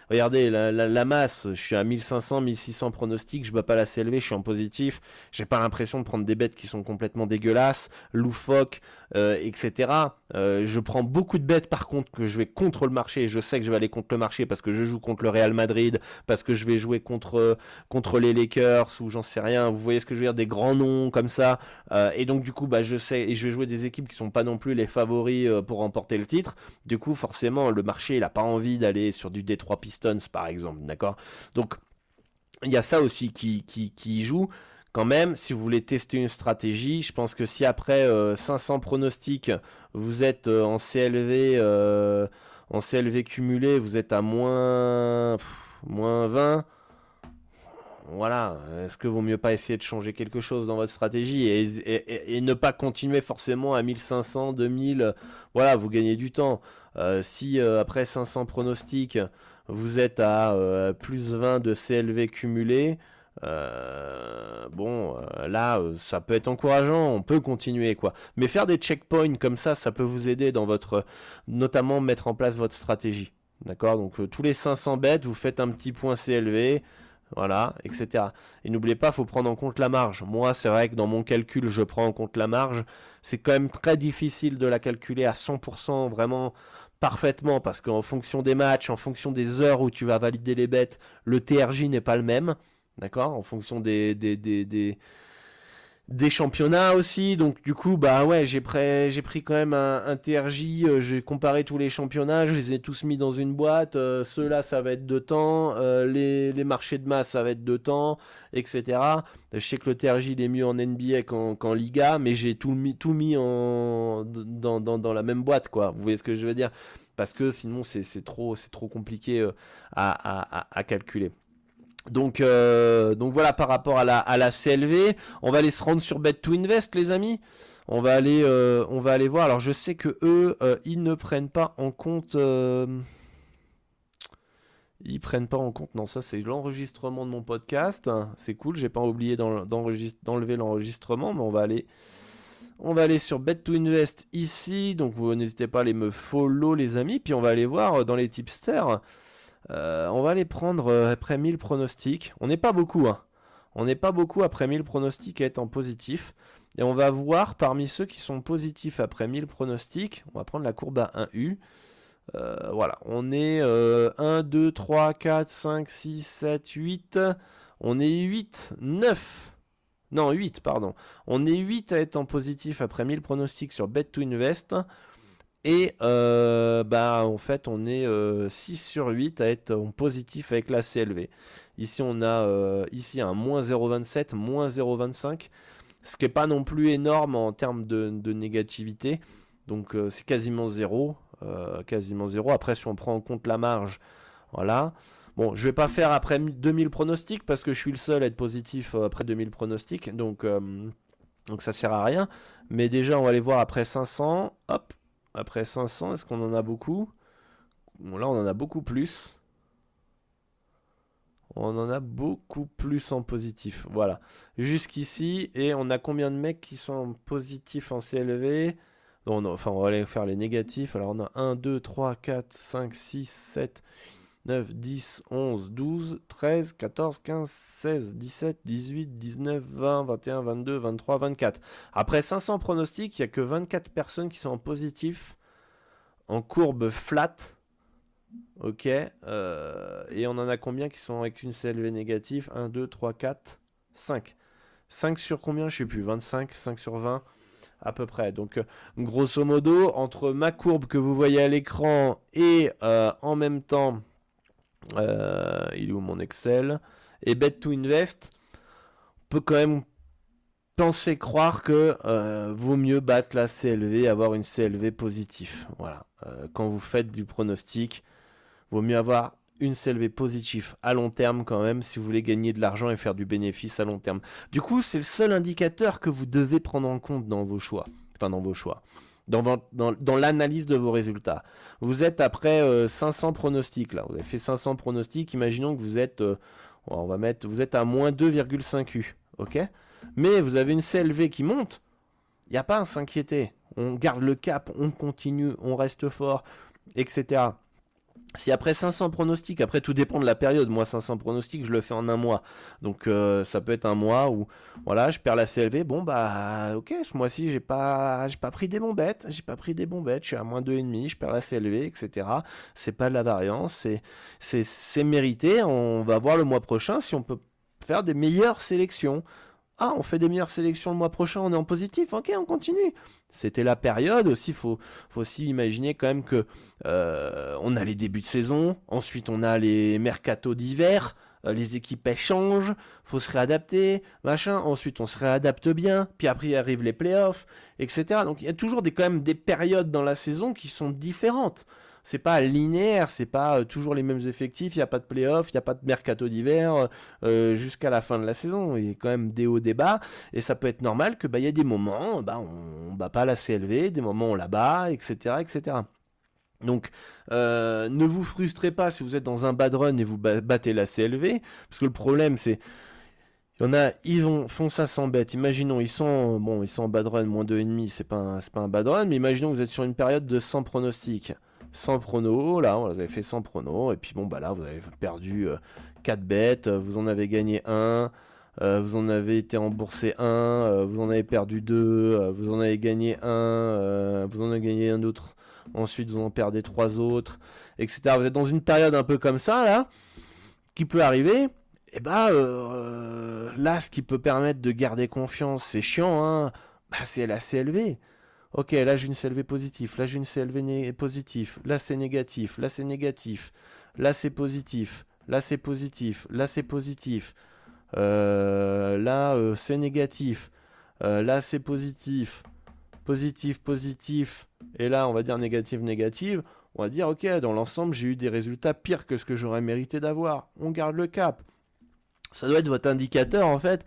Regardez, la, masse, je suis à 1500, 1600 pronostics, je bats pas la CLV, je suis en positif. J'ai pas l'impression de prendre des bêtes qui sont complètement dégueulasses, loufoques, euh, etc. Euh, je prends beaucoup de bêtes par contre que je vais contre le marché je sais que je vais aller contre le marché parce que je joue contre le Real Madrid, parce que je vais jouer contre, contre les Lakers ou j'en sais rien. Vous voyez ce que je veux dire, des grands noms comme ça. Euh, et donc du coup, bah, je sais, et je vais jouer des équipes qui sont pas non plus les favoris pour remporter le titre. Du coup, forcément, le marché, il a pas envie d'aller sur du D3 pistes par exemple, d'accord? Donc, il y a ça aussi qui, qui, joue. Quand même, si vous voulez tester une stratégie, je pense que si après 500 euh, pronostics, vous êtes euh, en CLV, euh, en CLV cumulé, vous êtes à moins, moins 20, voilà, est-ce que vaut mieux pas essayer de changer quelque chose dans votre stratégie et, ne pas continuer forcément à 1500, 2000, voilà, vous gagnez du temps. si après 500 pronostics, vous êtes à plus 20 de CLV cumulé. Euh, bon, euh, là, ça peut être encourageant, on peut continuer quoi. Mais faire des checkpoints comme ça, ça peut vous aider dans votre, notamment mettre en place votre stratégie. D'accord? Donc tous les 500 bêtes, vous faites un petit point CLV, voilà, etc. Et n'oubliez pas, il faut prendre en compte la marge. Moi, c'est vrai que dans mon calcul, je prends en compte la marge. C'est quand même très difficile de la calculer à 100% vraiment parfaitement parce qu'en fonction des matchs, en fonction des heures où tu vas valider les bêtes, le TRJ n'est pas le même. D'accord En fonction des, des, des, des, des championnats aussi. Donc du coup, bah ouais, j'ai pris, j'ai pris quand même un, TRJ. Euh, j'ai comparé tous les championnats, je les ai tous mis dans une boîte. Euh, ceux-là, ça va être de temps. Euh, les, les, marchés de masse, ça va être de temps, etc. Je sais que le TRJ il est mieux en NBA qu'en Liga, mais j'ai tout mis, tout mis en, dans, dans, dans, la même boîte, quoi. Vous voyez ce que je veux dire? Parce que sinon, c'est trop, trop compliqué à, à, à calculer. Donc, euh, donc voilà par rapport à la, CLV. On va aller se rendre sur Bet to Invest, les amis. On va aller, euh, on va aller voir. Alors je sais que eux, euh, ils ne prennent pas en compte. ils prennent pas en compte. Non, ça c'est l'enregistrement de mon podcast. C'est cool. J'ai pas oublié d'enlever l'enregistrement, mais on va aller. On va aller sur Bet to Invest ici. Donc vous n'hésitez pas à aller me follow, les amis. Puis on va aller voir dans les tipsters. Euh, on va les prendre euh, après 1000 pronostics. On n'est pas beaucoup, hein. On n'est pas beaucoup après 1000 pronostics à être en positif. Et on va voir parmi ceux qui sont positifs après 1000 pronostics, on va prendre la courbe à 1U. Euh, voilà, on est 1, 2, 3, 4, 5, 6, 7, 8. On est 8, 9. Non, 8, pardon. On est 8 à être en positif après 1000 pronostics sur Bet to Invest. Et euh, bah, en fait, on est 6 euh, sur 8 à être en positif avec la CLV. Ici, on a euh, ici un moins 0,27, moins 0,25, ce qui n'est pas non plus énorme en termes de, négativité. Donc, c'est quasiment zéro. quasiment zéro. Après, si on prend en compte la marge, voilà. Bon, je vais pas faire après 2000 pronostics parce que je suis le seul à être positif après 2000 pronostics. Donc, donc ça sert à rien. Mais déjà, on va aller voir après 500. Hop, après 500, est-ce qu'on en a beaucoup? Là, on en a beaucoup plus. On en a beaucoup plus en positif. Voilà. Jusqu'ici, et on a combien de mecs qui sont en positif en CLV Enfin, on va aller faire les négatifs. Alors, on a 1, 2, 3, 4, 5, 6, 7, 9, 10, 11, 12, 13, 14, 15, 16, 17, 18, 19, 20, 21, 22, 23, 24. Après 500 pronostics, il n'y a que 24 personnes qui sont en positif, en courbe flat. Ok. Euh, et on en a combien qui sont avec une CLV négative? 1, 2, 3, 4, 5. 5 sur combien? Je sais plus. 25, 5 sur 20 à peu près. Donc, euh, grosso modo, entre ma courbe que vous voyez à l'écran et euh, en même temps euh, il est où mon Excel? Et Bet to Invest, on peut quand même penser croire que euh, vaut mieux battre la CLV, avoir une CLV positive. Voilà. Euh, quand vous faites du pronostic, vaut mieux avoir une CLV positive à long terme quand même si vous voulez gagner de l'argent et faire du bénéfice à long terme. Du coup, c'est le seul indicateur que vous devez prendre en compte dans vos choix. Enfin, dans vos choix dans, l'analyse de vos résultats. Vous êtes après 500 euh, pronostics là, vous avez fait 500 pronostics, imaginons que vous êtes, euh, va mettre, vous êtes à moins 2,5 U, ok? Mais vous avez une CLV qui monte, il n'y a pas à s'inquiéter. On garde le cap, on continue, on reste fort, etc. Si après 500 pronostics, après tout dépend de la période, moi 500 pronostics je le fais en un mois, donc euh, ça peut être un mois où voilà je perds la CLV, bon bah ok ce mois-ci j'ai pas j'ai pas pris des bombettes, j'ai pas pris des bombettes, je suis à moins 2,5, je perds la CLV, etc. C'est pas de la variance, c'est c'est mérité, on va voir le mois prochain si on peut faire des meilleures sélections. Ah, on fait des meilleures sélections le mois prochain, on est en positif, ok, on continue. C'était la période aussi, faut, faut aussi imaginer quand même que euh, on a les débuts de saison, ensuite on a les mercatos d'hiver, euh, les équipes elles changent, faut se réadapter, machin, ensuite on se réadapte bien, puis après arrivent les playoffs, etc. Donc il y a toujours des, quand même des périodes dans la saison qui sont différentes c'est pas linéaire, c'est pas euh, toujours les mêmes effectifs, il n'y a pas de playoff, il n'y a pas de mercato d'hiver euh, jusqu'à la fin de la saison. Il y a quand même des hauts, des bas, et ça peut être normal que bah, y a des moments, bah, on, ne bat pas la CLV, des moments on la bat, etc. etc. Donc, euh, ne vous frustrez pas si vous êtes dans un bad run et vous battez la CLV, parce que le problème c'est il y en a, ils vont, font ça sans bête. Imaginons, ils sont, bon, ils sont en bad run, moins 2,5, c'est pas c'est pas un bad run, mais imaginons que vous êtes sur une période de 100 pronostics. 100 pronos, là, vous avez fait 100 pronos, et puis bon, bah là, vous avez perdu 4 euh, bêtes, vous en avez gagné 1, euh, vous en avez été remboursé 1, euh, vous en avez perdu 2, vous en avez gagné 1, vous en avez gagné un autre, ensuite vous en perdez 3 autres, etc. Vous êtes dans une période un peu comme ça, là, qui peut arriver, et bah là, ce qui peut permettre de garder confiance, c'est chiant, hein, bah, c'est la CLV. Ok, là j'ai une CLV positif, là j'ai une CLV positif, là c'est négatif, là c'est négatif, là c'est positif, là c'est positif, là c'est positif, euh, là euh, c'est négatif, euh, là c'est positif, positif, positif, et là on va dire négatif, négatif, on va dire ok, dans l'ensemble j'ai eu des résultats pires que ce que j'aurais mérité d'avoir. On garde le cap. Ça doit être votre indicateur en fait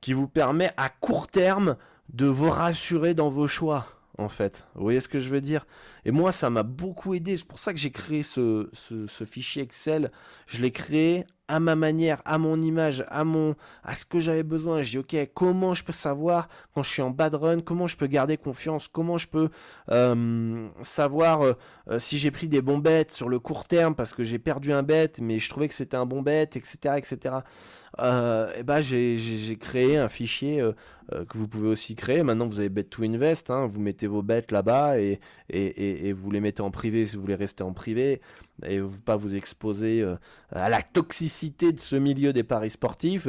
qui vous permet à court terme de vous rassurer dans vos choix, en fait. Vous voyez ce que je veux dire? Et moi, ça m'a beaucoup aidé. C'est pour ça que j'ai créé ce, ce, fichier Excel. Je l'ai créé à ma manière, à mon image, à mon, à ce que j'avais besoin. J'ai dit, ok, comment je peux savoir quand je suis en bad run, comment je peux garder confiance, comment je peux euh, savoir euh, euh, si j'ai pris des bons bêtes sur le court terme parce que j'ai perdu un bet, mais je trouvais que c'était un bon bet, etc., etc. et ben j'ai créé un fichier que vous pouvez aussi créer. Maintenant, vous avez Bet to Invest. Hein, vous mettez vos bêtes là-bas et, vous les mettez en privé si vous voulez rester en privé et pas vous exposer euh, à la toxicité de ce milieu des paris sportifs.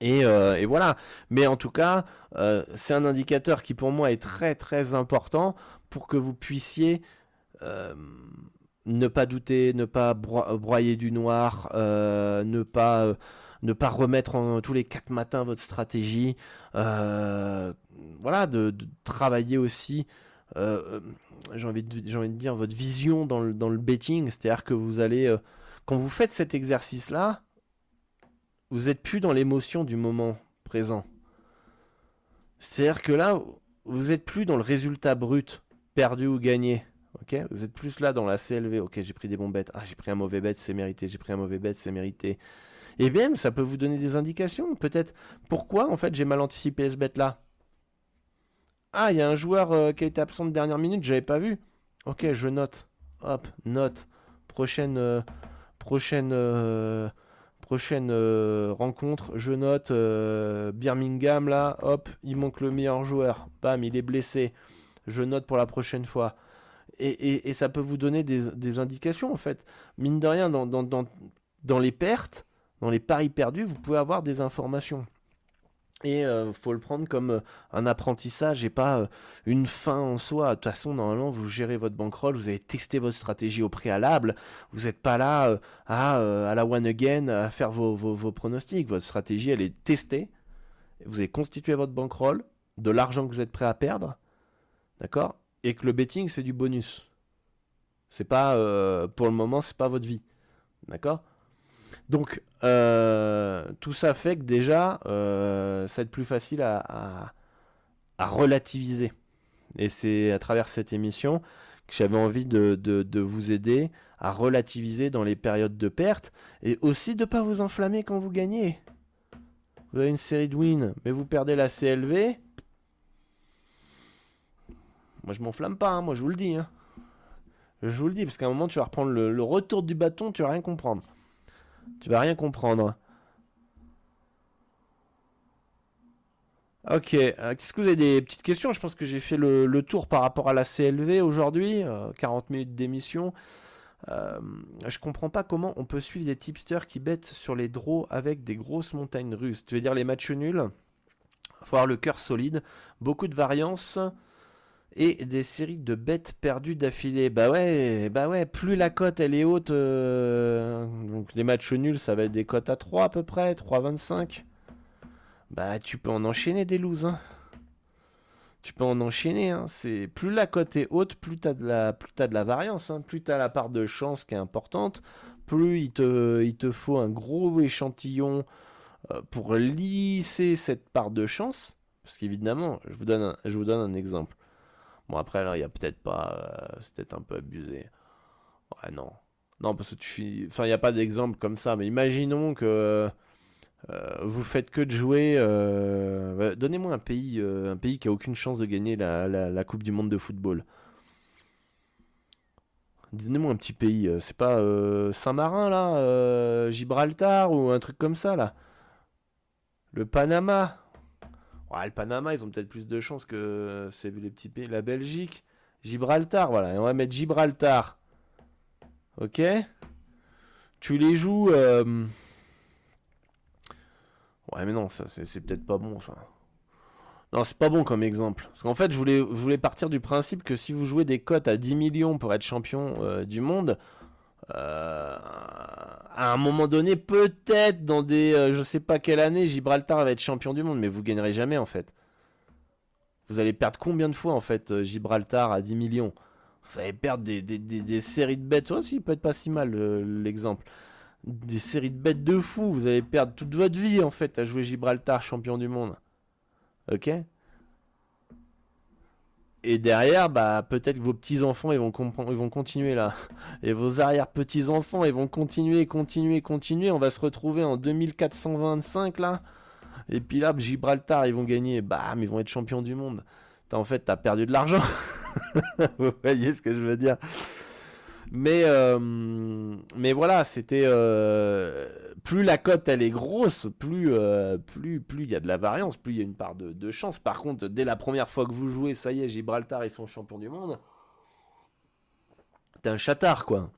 Et, euh, voilà. Mais en tout cas, euh, c'est un indicateur qui pour moi est très très important pour que vous puissiez ne pas douter, ne pas broyer du noir, ne pas ne pas remettre tous les quatre matins votre stratégie. voilà, de, travailler aussi j'ai envie, de, envie de dire, votre vision dans le, betting. C'est-à-dire que vous allez, euh, quand vous faites cet exercice-là, vous n'êtes plus dans l'émotion du moment présent. C'est-à-dire que là, vous n'êtes plus dans le résultat brut, perdu ou gagné. Ok, vous êtes plus là dans la CLV. Ok, j'ai pris des bons bêtes. Ah, j'ai pris un mauvais bête, c'est mérité. J'ai pris un mauvais bête, c'est mérité. Et bien, ça peut vous donner des indications. Peut-être pourquoi en fait j'ai mal anticipé ce bête là. Ah, il y a un joueur euh, qui a été absent de dernière minute, j'avais pas vu. Ok, je note. Hop, note. Prochaine, euh, prochaine, euh, prochaine rencontre, je note Birmingham là. Hop, il manque le meilleur joueur. Bam, il est blessé. Je note pour la prochaine fois. Et, ça peut vous donner des, indications en fait. Mine de rien, dans, dans, dans les pertes, dans les paris perdus, vous pouvez avoir des informations. Et euh, faut le prendre comme euh, un apprentissage et pas euh, une fin en soi. De toute façon, normalement, vous gérez votre bankroll, vous avez testé votre stratégie au préalable. Vous n'êtes pas là à, à, la one again à faire vos, vos, pronostics. Votre stratégie, elle est testée. Vous avez constitué votre bankroll, de l'argent que vous êtes prêt à perdre. D'accord? Et que le betting, c'est du bonus. C'est pas, pour le moment, c'est pas votre vie. D'accord? Donc, euh, tout ça fait que déjà, euh, ça va être plus facile à, relativiser. Et c'est à travers cette émission que j'avais envie de, vous aider à relativiser dans les périodes de perte et aussi de ne pas vous enflammer quand vous gagnez. Vous avez une série de wins, mais vous perdez la CLV. Moi, je m'enflamme pas, hein, moi, je vous le dis. Hein. Je vous le dis, parce qu'à un moment, tu vas reprendre le, le retour du bâton, tu vas rien comprendre. Tu vas rien comprendre. Ok, euh, qu'est-ce que vous avez des petites questions? Je pense que j'ai fait le, tour par rapport à la CLV aujourd'hui, 40 euh, minutes d'émission. Euh, je comprends pas comment on peut suivre des tipsters qui bêtent sur les draws avec des grosses montagnes russes. Tu veux dire les matchs nuls? Faut avoir le cœur solide, beaucoup de variance et des séries de bêtes perdues d'affilée. Bah ouais, bah ouais, plus la cote elle est haute, euh, donc les matchs nuls ça va être des cotes à 3 à peu près, 3,25. Bah tu peux en enchaîner des looses. Hein. Tu peux en enchaîner. Hein. C'est plus la cote est haute, plus t'as de la, plus as de la variance, hein. plus t'as la part de chance qui est importante, plus il te, faut un gros échantillon euh, pour lisser cette part de chance. Parce qu'évidemment, je je vous donne un exemple. Bon, après, là, il y a peut-être pas. Euh, c'est peut-être un peu abusé. Ouais, non. Non, parce que tu. Enfin, il n'y a pas d'exemple comme ça, mais imaginons que. Euh, vous faites que de jouer. Euh, bah, donnez-moi un pays, un pays qui a aucune chance de gagner la, la, Coupe du Monde de football. Donnez-moi un petit pays. C'est pas Saint-Marin là, Gibraltar ou un truc comme ça là. Le Panama. Le Panama, ils ont peut-être plus de chances que c'est les petits pays. La Belgique, Gibraltar, voilà. on va mettre Gibraltar. Ok Tu les joues. Euh, ouais, mais non, ça, c'est peut-être pas bon, ça. Non, c'est pas bon comme exemple. Parce qu'en fait, je voulais, je voulais partir du principe que si vous jouez des cotes à 10 millions pour être champion euh, du monde, euh, à un moment donné, peut-être dans des, euh, je sais pas quelle année, Gibraltar va être champion du monde, mais vous gagnerez jamais en fait. Vous allez perdre combien de fois en fait euh, Gibraltar à 10 millions? Vous allez perdre des, séries de bêtes aussi, peut être pas si mal l'exemple. Des séries de bêtes de fou, vous allez perdre toute votre vie en fait à jouer Gibraltar champion du monde. Ok? Et derrière, bah, peut-être que vos petits-enfants, ils vont, ils vont continuer là. Et vos arrière-petits-enfants, ils vont continuer, continuer, continuer. On va se retrouver en 2425 là. Et puis là, Gibraltar, ils vont gagner. Bam, ils vont être champions du monde. en fait, t'as perdu de l'argent. Vous voyez ce que je veux dire? Mais, euh, mais voilà, c'était. Euh, plus la cote elle est grosse, plus euh, plus plus il y a de la variance, plus il y a une part de, chance. Par contre, dès la première fois que vous jouez, ça y est, Gibraltar, ils sont champions du monde. T'es un chatard, quoi.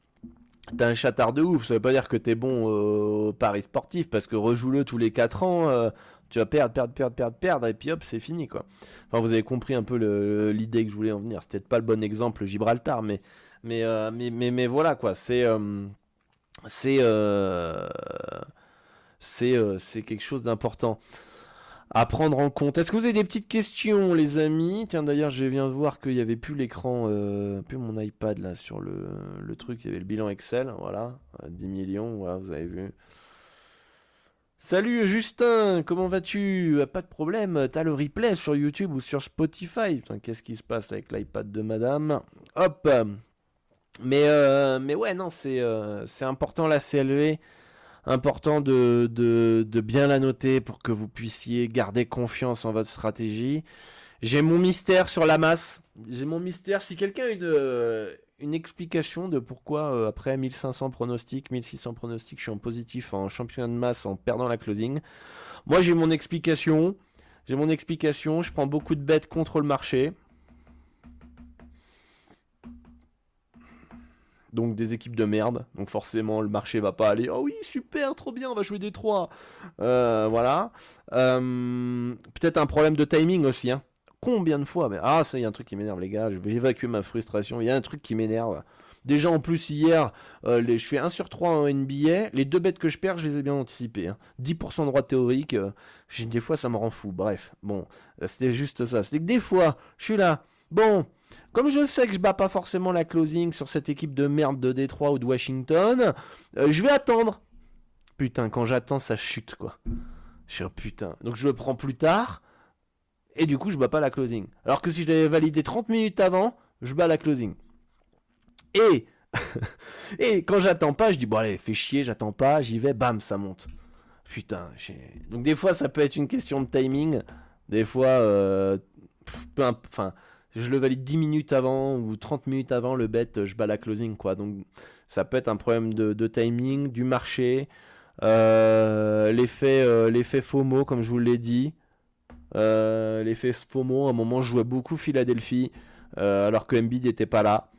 T'es un chatard de ouf. Ça veut pas dire que t'es bon au paris sportif, parce que rejoue-le tous les 4 ans. tu vas perdre, perdre, perdre, perdre, perdre, et puis hop, c'est fini, quoi. Enfin, vous avez compris un peu l'idée que je voulais en venir. C'était pas le bon exemple, Gibraltar, mais euh, mais, mais, mais, voilà quoi, c'est euh, c'est euh, c'est quelque chose d'important à prendre en compte. Est-ce que vous avez des petites questions, les amis? Tiens, d'ailleurs, je viens de voir qu'il n'y avait plus l'écran, plus mon iPad là sur le, le, truc. Il y avait le bilan Excel, voilà, 10 millions, voilà, vous avez vu. Salut Justin, comment vas-tu? Pas de problème, t'as le replay sur YouTube ou sur Spotify? Qu'est-ce qui se passe avec l'iPad de madame? Hop mais, euh, mais ouais, non, c'est euh, important la CLV. Important de, de, de, bien la noter pour que vous puissiez garder confiance en votre stratégie. J'ai mon mystère sur la masse. J'ai mon mystère. Si quelqu'un a une, une explication de pourquoi, euh, après 1500 pronostics, 1600 pronostics, je suis en positif en championnat de masse en perdant la closing. Moi, j'ai mon explication. J'ai mon explication. Je prends beaucoup de bêtes contre le marché. Donc des équipes de merde. Donc forcément, le marché va pas aller. Oh oui, super, trop bien, on va jouer des 3. Euh, voilà. Euh, peut-être un problème de timing aussi. Hein. Combien de fois mais... Ah, ça, il y a un truc qui m'énerve, les gars. Je vais évacuer ma frustration. Il y a un truc qui m'énerve. Déjà, en plus, hier, euh, je fais 1 sur 3 en NBA. Les deux bêtes que je perds, je les ai bien anticipées. 10% hein. de droit théorique. Des fois, ça me rend fou. Bref, bon, c'était juste ça. C'était que des fois, je suis là. Bon, comme je sais que je bats pas forcément la closing sur cette équipe de merde de Détroit ou de Washington, euh, je vais attendre. Putain, quand j'attends, ça chute quoi. Je suis un putain. Donc je le prends plus tard. Et du coup, je bats pas la closing. Alors que si je l'avais validé 30 minutes avant, je bats la closing. Et, et quand j'attends pas, je dis bon allez, fais chier, j'attends pas, j'y vais, bam, ça monte. Putain, donc des fois ça peut être une question de timing, des fois, euh, enfin, je le valide 10 minutes avant ou 30 minutes avant le bet, je bats la closing quoi. Donc ça peut être un problème de, timing, du marché, euh, l'effet euh, l'effet FOMO comme je vous l'ai dit. Euh, l'effet FOMO, à un moment je jouais beaucoup Philadelphie alors que Embiid n'était pas là.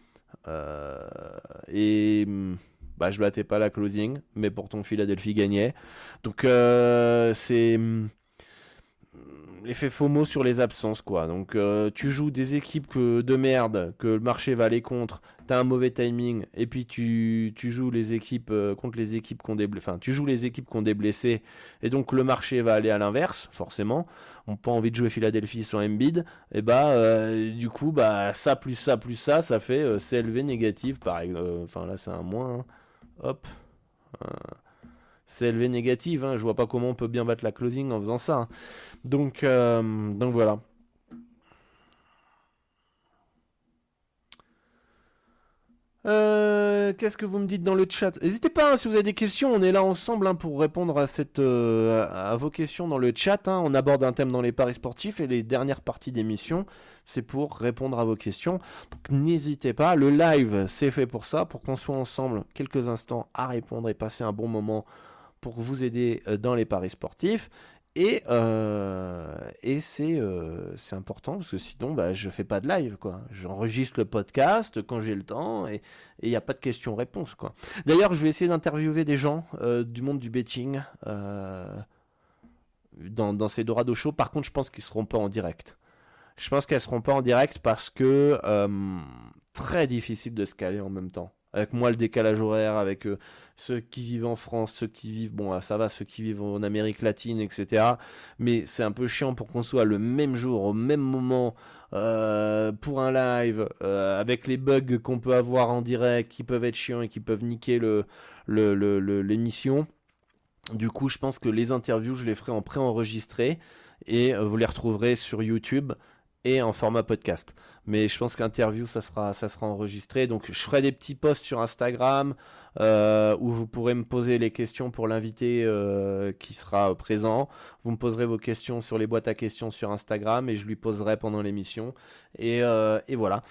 et bah, je battais pas la closing, mais pourtant Philadelphie gagnait. Donc c'est l'effet FOMO sur les absences, quoi. Donc, euh, tu joues des équipes que, de merde, que le marché va aller contre, t'as un mauvais timing, et puis tu, tu joues les équipes euh, contre les équipes qu'on des enfin, tu joues les équipes qu'on des blessés, et donc le marché va aller à l'inverse, forcément. On pas envie de jouer Philadelphie sans Embiid, et bah, euh, du coup, bah, ça plus ça plus ça, ça fait CLV négatif, pareil. Enfin, là, c'est un moins. Hein. Hop. CLV négative, hein. je vois pas comment on peut bien battre la closing en faisant ça. Hein. Donc, euh, donc voilà. Euh, qu'est-ce que vous me dites dans le chat? N'hésitez pas hein, si vous avez des questions, on est là ensemble hein, pour répondre à, cette, euh, à vos questions dans le chat. On aborde un thème dans les paris sportifs et les dernières parties d'émission, c'est pour répondre à vos questions. Donc n'hésitez pas, le live c'est fait pour ça, pour qu'on soit ensemble quelques instants à répondre et passer un bon moment pour vous aider dans les paris sportifs. Et, euh, et c'est euh, c'est important parce que sinon bah, je fais pas de live quoi. J'enregistre le podcast quand j'ai le temps et il n'y a pas de questions-réponses quoi. D'ailleurs je vais essayer d'interviewer des gens euh, du monde du betting dans, dans ces Dorado Show. Par contre je pense qu'ils seront pas en direct. Je pense qu'elles seront pas en direct parce que très difficile de se caler en même temps avec moi le décalage horaire, avec euh, ceux qui vivent en France, ceux qui vivent, bon ah, ça va, ceux qui vivent en Amérique latine, etc. Mais c'est un peu chiant pour qu'on soit le même jour, au même moment, euh, pour un live, euh, avec les bugs qu'on peut avoir en direct, qui peuvent être chiants et qui peuvent niquer le, l'émission. Du coup, je pense que les interviews, je les ferai en pré-enregistré et vous les retrouverez sur YouTube et en format podcast. Mais je pense qu'interview, ça sera, ça sera enregistré. Donc je ferai des petits posts sur Instagram euh, où vous pourrez me poser les questions pour l'invité euh, qui sera présent. Vous me poserez vos questions sur les boîtes à questions sur Instagram et je lui poserai pendant l'émission. Et, euh, et, voilà.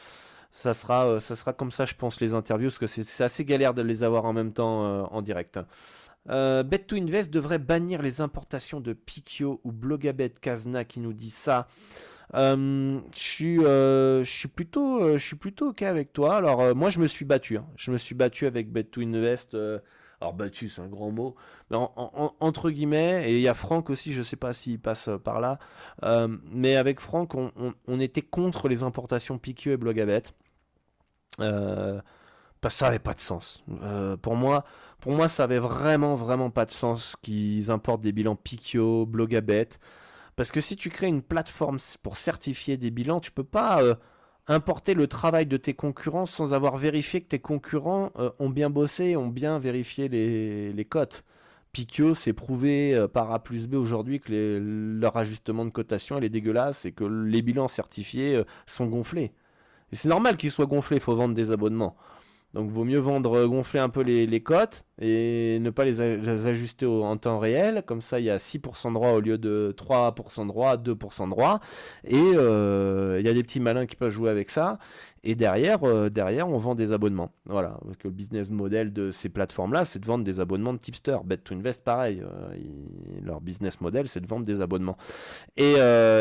Ça sera, ça sera comme ça, je pense, les interviews, parce que c'est assez galère de les avoir en même temps en direct. Euh, Bet2Invest devrait bannir les importations de Pikio ou Blogabet Kazna qui nous dit ça. Euh, je suis, euh, je suis plutôt, euh, je suis plutôt ok avec toi. Alors moi, je me suis battu. Hein. Je me suis battu avec Bet2Invest. alors battu, c'est un grand mot, entre guillemets. Et il y a Franck aussi. Je sais pas s'il passe par là, mais avec Franck, on, était contre les importations Pikio et Blogabet. ça avait pas de sens. pour moi, pour moi, ça avait vraiment, vraiment pas de sens qu'ils importent des bilans Pikio, Blogabet. Parce que si tu crées une plateforme pour certifier des bilans, tu peux pas euh, importer le travail de tes concurrents sans avoir vérifié que tes concurrents euh, ont bien bossé, ont bien vérifié les, cotes. Pikio s'est prouvé euh, par A plus B aujourd'hui que leur ajustement de cotation est dégueulasse et que les bilans certifiés sont gonflés. Et c'est normal qu'ils soient gonflés, il faut vendre des abonnements. Donc vaut mieux vendre, euh, gonfler un peu les, cotes et ne pas les, ajuster en temps réel. Comme ça, il y a 6% de droit au lieu de 3% de droit, 2% de droit. Et euh, il y a des petits malins qui peuvent jouer avec ça. Et derrière, euh, derrière, on vend des abonnements. Voilà, parce que le business model de ces plateformes-là, c'est de vendre des abonnements de tipster. Bet to Invest, pareil. leur business model, c'est de vendre des abonnements. Et,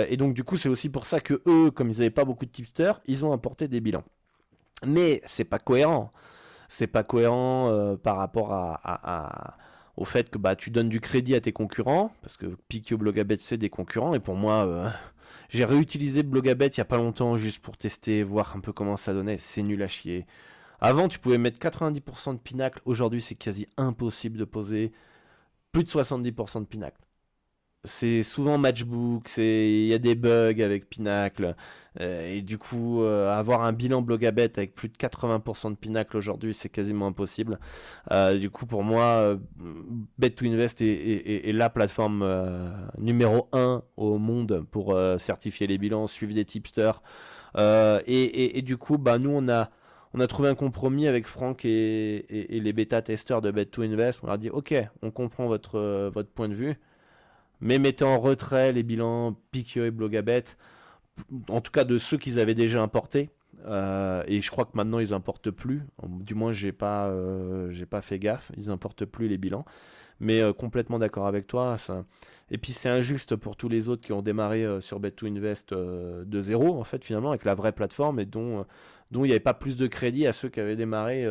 et donc du coup, c'est aussi pour ça que eux, comme ils n'avaient pas beaucoup de tipsters, ils ont importé des bilans. Mais c'est pas cohérent. C'est pas cohérent euh, par rapport au fait que bah, tu donnes du crédit à tes concurrents, parce que Pikio Blogabet c'est des concurrents, et pour moi, euh, j'ai réutilisé Blogabet il y a pas longtemps juste pour tester, voir un peu comment ça donnait, c'est nul à chier. Avant, tu pouvais mettre 90% de pinacle, aujourd'hui c'est quasi impossible de poser plus de 70% de pinacle c'est souvent matchbook, il y a des bugs avec Pinacle euh, et du coup euh, avoir un bilan blogabet avec plus de 80% de Pinacle aujourd'hui c'est quasiment impossible. Euh, du coup pour moi Bet2Invest est, la plateforme numéro 1 au monde pour certifier les bilans, suivre des tipsters et, du coup bah nous on a on a trouvé un compromis avec Franck et, les bêta testeurs de Bet2Invest. On leur a dit ok on comprend votre votre point de vue mais mettez en retrait les bilans Pikio et Blogabet, en tout cas de ceux qu'ils avaient déjà importés. Euh, et je crois que maintenant ils importent plus. Du moins j'ai pas euh, pas fait gaffe. Ils importent plus les bilans. Mais euh, complètement d'accord avec toi. Et puis c'est injuste pour tous les autres qui ont démarré sur Bet2Invest de zéro en fait finalement avec la vraie plateforme et dont il n'y avait pas plus de crédit à ceux qui avaient démarré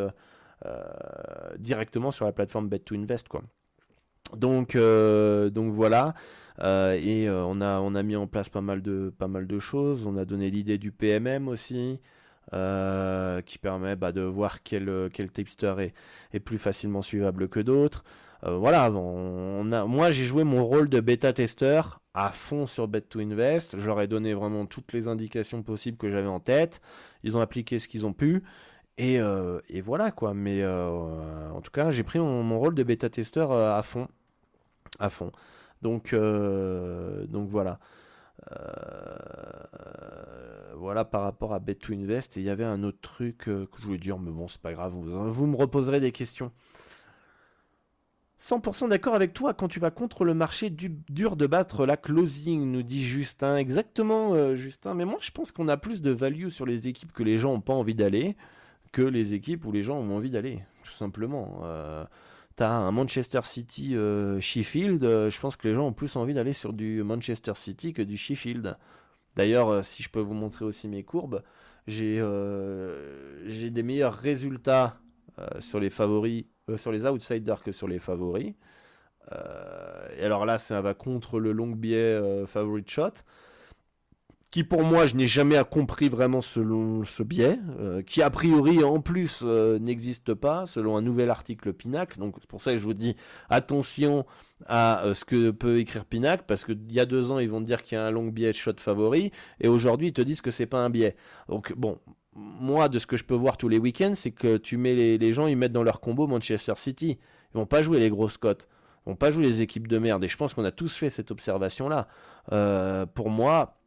directement sur la plateforme Bet2Invest quoi. Donc, euh, donc voilà. Euh, et euh, on, a, mis en place pas mal de, choses. On a donné l'idée du PMM aussi, qui permet bah, de voir quel, quel tipster est, est plus facilement suivable que d'autres. voilà, moi j'ai joué mon rôle de bêta testeur à fond sur Bet2Invest. Je leur ai donné vraiment toutes les indications possibles que j'avais en tête. Ils ont appliqué ce qu'ils ont pu. Et, voilà quoi. Mais en tout cas, j'ai pris mon, mon, rôle de bêta testeur à fond à fond. Donc, euh, voilà. Euh, voilà par rapport à Bet2Invest. Et il y avait un autre truc euh, que je voulais dire, mais bon, c'est pas grave, vous, vous me reposerez des questions. 100% d'accord avec toi quand tu vas contre le marché du, dur de battre la closing, nous dit Justin. Exactement, Justin. Mais moi, je pense qu'on a plus de value sur les équipes que les gens n'ont pas envie d'aller que les équipes où les gens ont envie d'aller, tout simplement. T'as un Manchester City euh, Sheffield, euh, je pense que les gens ont plus envie d'aller sur du Manchester City que du Sheffield. D'ailleurs, euh, si je peux vous montrer aussi mes courbes, j'ai des meilleurs résultats sur les favoris, sur les outsiders que sur les favoris. et alors là, ça va contre le long biais favorite shot qui pour moi je n'ai jamais compris vraiment selon ce biais, euh, qui a priori en plus euh, n'existe pas selon un nouvel article Pinacle. Donc c'est pour ça que je vous dis attention à euh, ce que peut écrire Pinacle, parce qu'il y a deux ans ils vont dire qu'il y a un long biais de shot favori, et aujourd'hui ils te disent que c'est pas un biais. Donc bon, moi de ce que je peux voir tous les week-ends, c'est que tu mets les, les, gens, ils mettent dans leur combo Manchester City. Ils vont pas jouer les grosses cotes. Ils vont pas jouer les équipes de merde. Et je pense qu'on a tous fait cette observation-là. pour moi,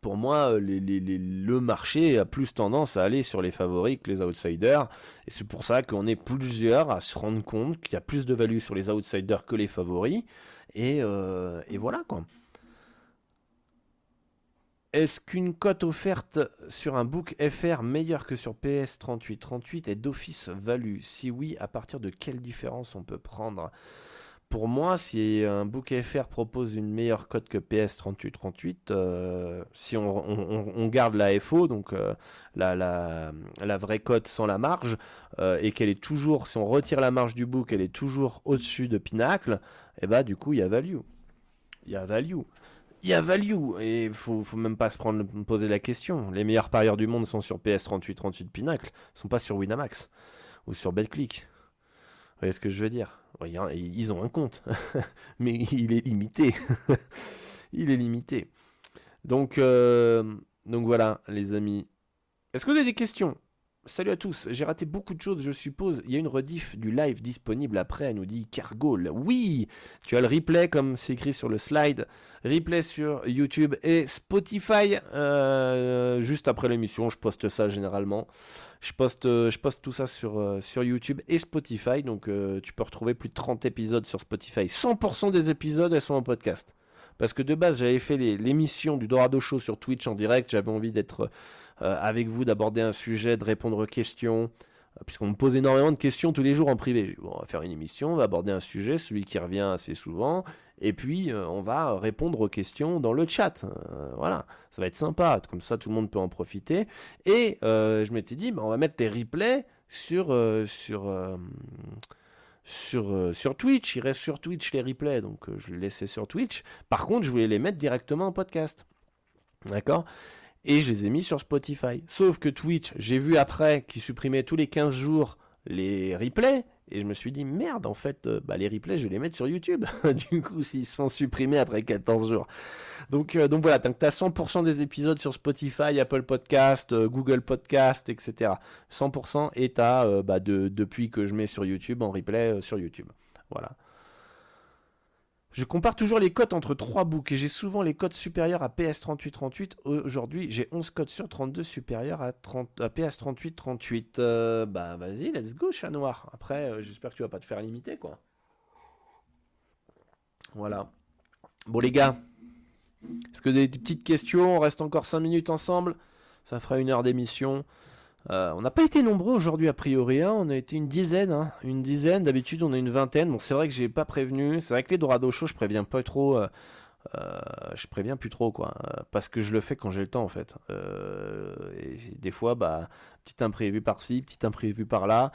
pour moi, euh, le marché a plus tendance à aller sur les favoris que les outsiders. Et c'est pour ça qu'on est plusieurs à se rendre compte qu'il y a plus de value sur les outsiders que les favoris. Et, euh, voilà quoi. Est-ce qu'une cote offerte sur un book FR meilleure que sur PS 3838 est d'office value? Si oui, à partir de quelle différence on peut prendre? Pour moi, si un book FR propose une meilleure cote que PS 3838, euh, si on, garde la FO, donc euh, la, vraie cote sans la marge, euh, et qu'elle est toujours, si on retire la marge du book, elle est toujours au-dessus de Pinacle, et eh bah du coup il y a value. Il y a value. Il y a value. Et il faut, faut même pas se prendre, poser la question. Les meilleurs parieurs du monde sont sur PS 3838 Pinacle, sont pas sur Winamax ou sur BetClick. Vous voyez ce que je veux dire? Ils ont un compte, mais il est limité. il est limité. Donc, euh, donc voilà, les amis. Est-ce que vous avez des questions? Salut à tous, j'ai raté beaucoup de choses, je suppose. Il y a une rediff du live disponible après, elle nous dit Cargo. Oui, tu as le replay comme c'est écrit sur le slide. Replay sur YouTube et Spotify euh, juste après l'émission. Je poste ça généralement. Je poste, euh, je poste tout ça sur, euh, sur YouTube et Spotify. Donc tu peux retrouver plus de 30 épisodes sur Spotify. 100% des épisodes, elles sont en podcast. Parce que de base, j'avais fait l'émission du Dorado Show sur Twitch en direct. J'avais envie d'être avec vous, d'aborder un sujet, de répondre aux questions euh, puisqu'on me pose énormément de questions tous les jours en privé. on va faire une émission, on va aborder un sujet, celui qui revient assez souvent, et puis euh, on va répondre aux questions dans le chat. voilà, ça va être sympa, comme ça tout le monde peut en profiter. Et je m'étais dit, bah, on va mettre les replays sur, sur, sur, sur Twitch. Il reste sur Twitch les replays, donc je les laissais sur Twitch. Par contre, je voulais les mettre directement en podcast. D'accord? Et je les ai mis sur Spotify. Sauf que Twitch, j'ai vu après qu'ils supprimaient tous les 15 jours les replays. Et je me suis dit, merde, en fait, euh, bah, les replays, je vais les mettre sur YouTube. du coup, s'ils sont supprimés après 14 jours. Donc, euh, donc voilà, tu as 100% des épisodes sur Spotify, Apple Podcast, euh, Google Podcast, etc. 100% et tu as, bah, depuis que je mets sur YouTube, en replay sur YouTube. Voilà. Je compare toujours les cotes entre trois books et j'ai souvent les cotes supérieures à PS3838. Aujourd'hui, j'ai 11 cotes sur 32 supérieures à, PS3838. Euh, bah vas-y, let's go, chat noir. Après, euh, j'espère que tu vas pas te faire limiter, quoi. Voilà. Bon, les gars, est-ce que des petites questions? On reste encore 5 minutes ensemble. Ça fera une heure d'émission. Euh, on n'a pas été nombreux aujourd'hui a priori, hein. on a été une dizaine, hein. une dizaine. D'habitude on a une vingtaine. Bon, c'est vrai que j'ai pas prévenu. C'est vrai que les Dorado Show, je préviens pas trop. Euh, euh, je préviens plus trop quoi, parce que je le fais quand j'ai le temps en fait. et des fois, bah, petit imprévu par-ci, petit imprévu par-là,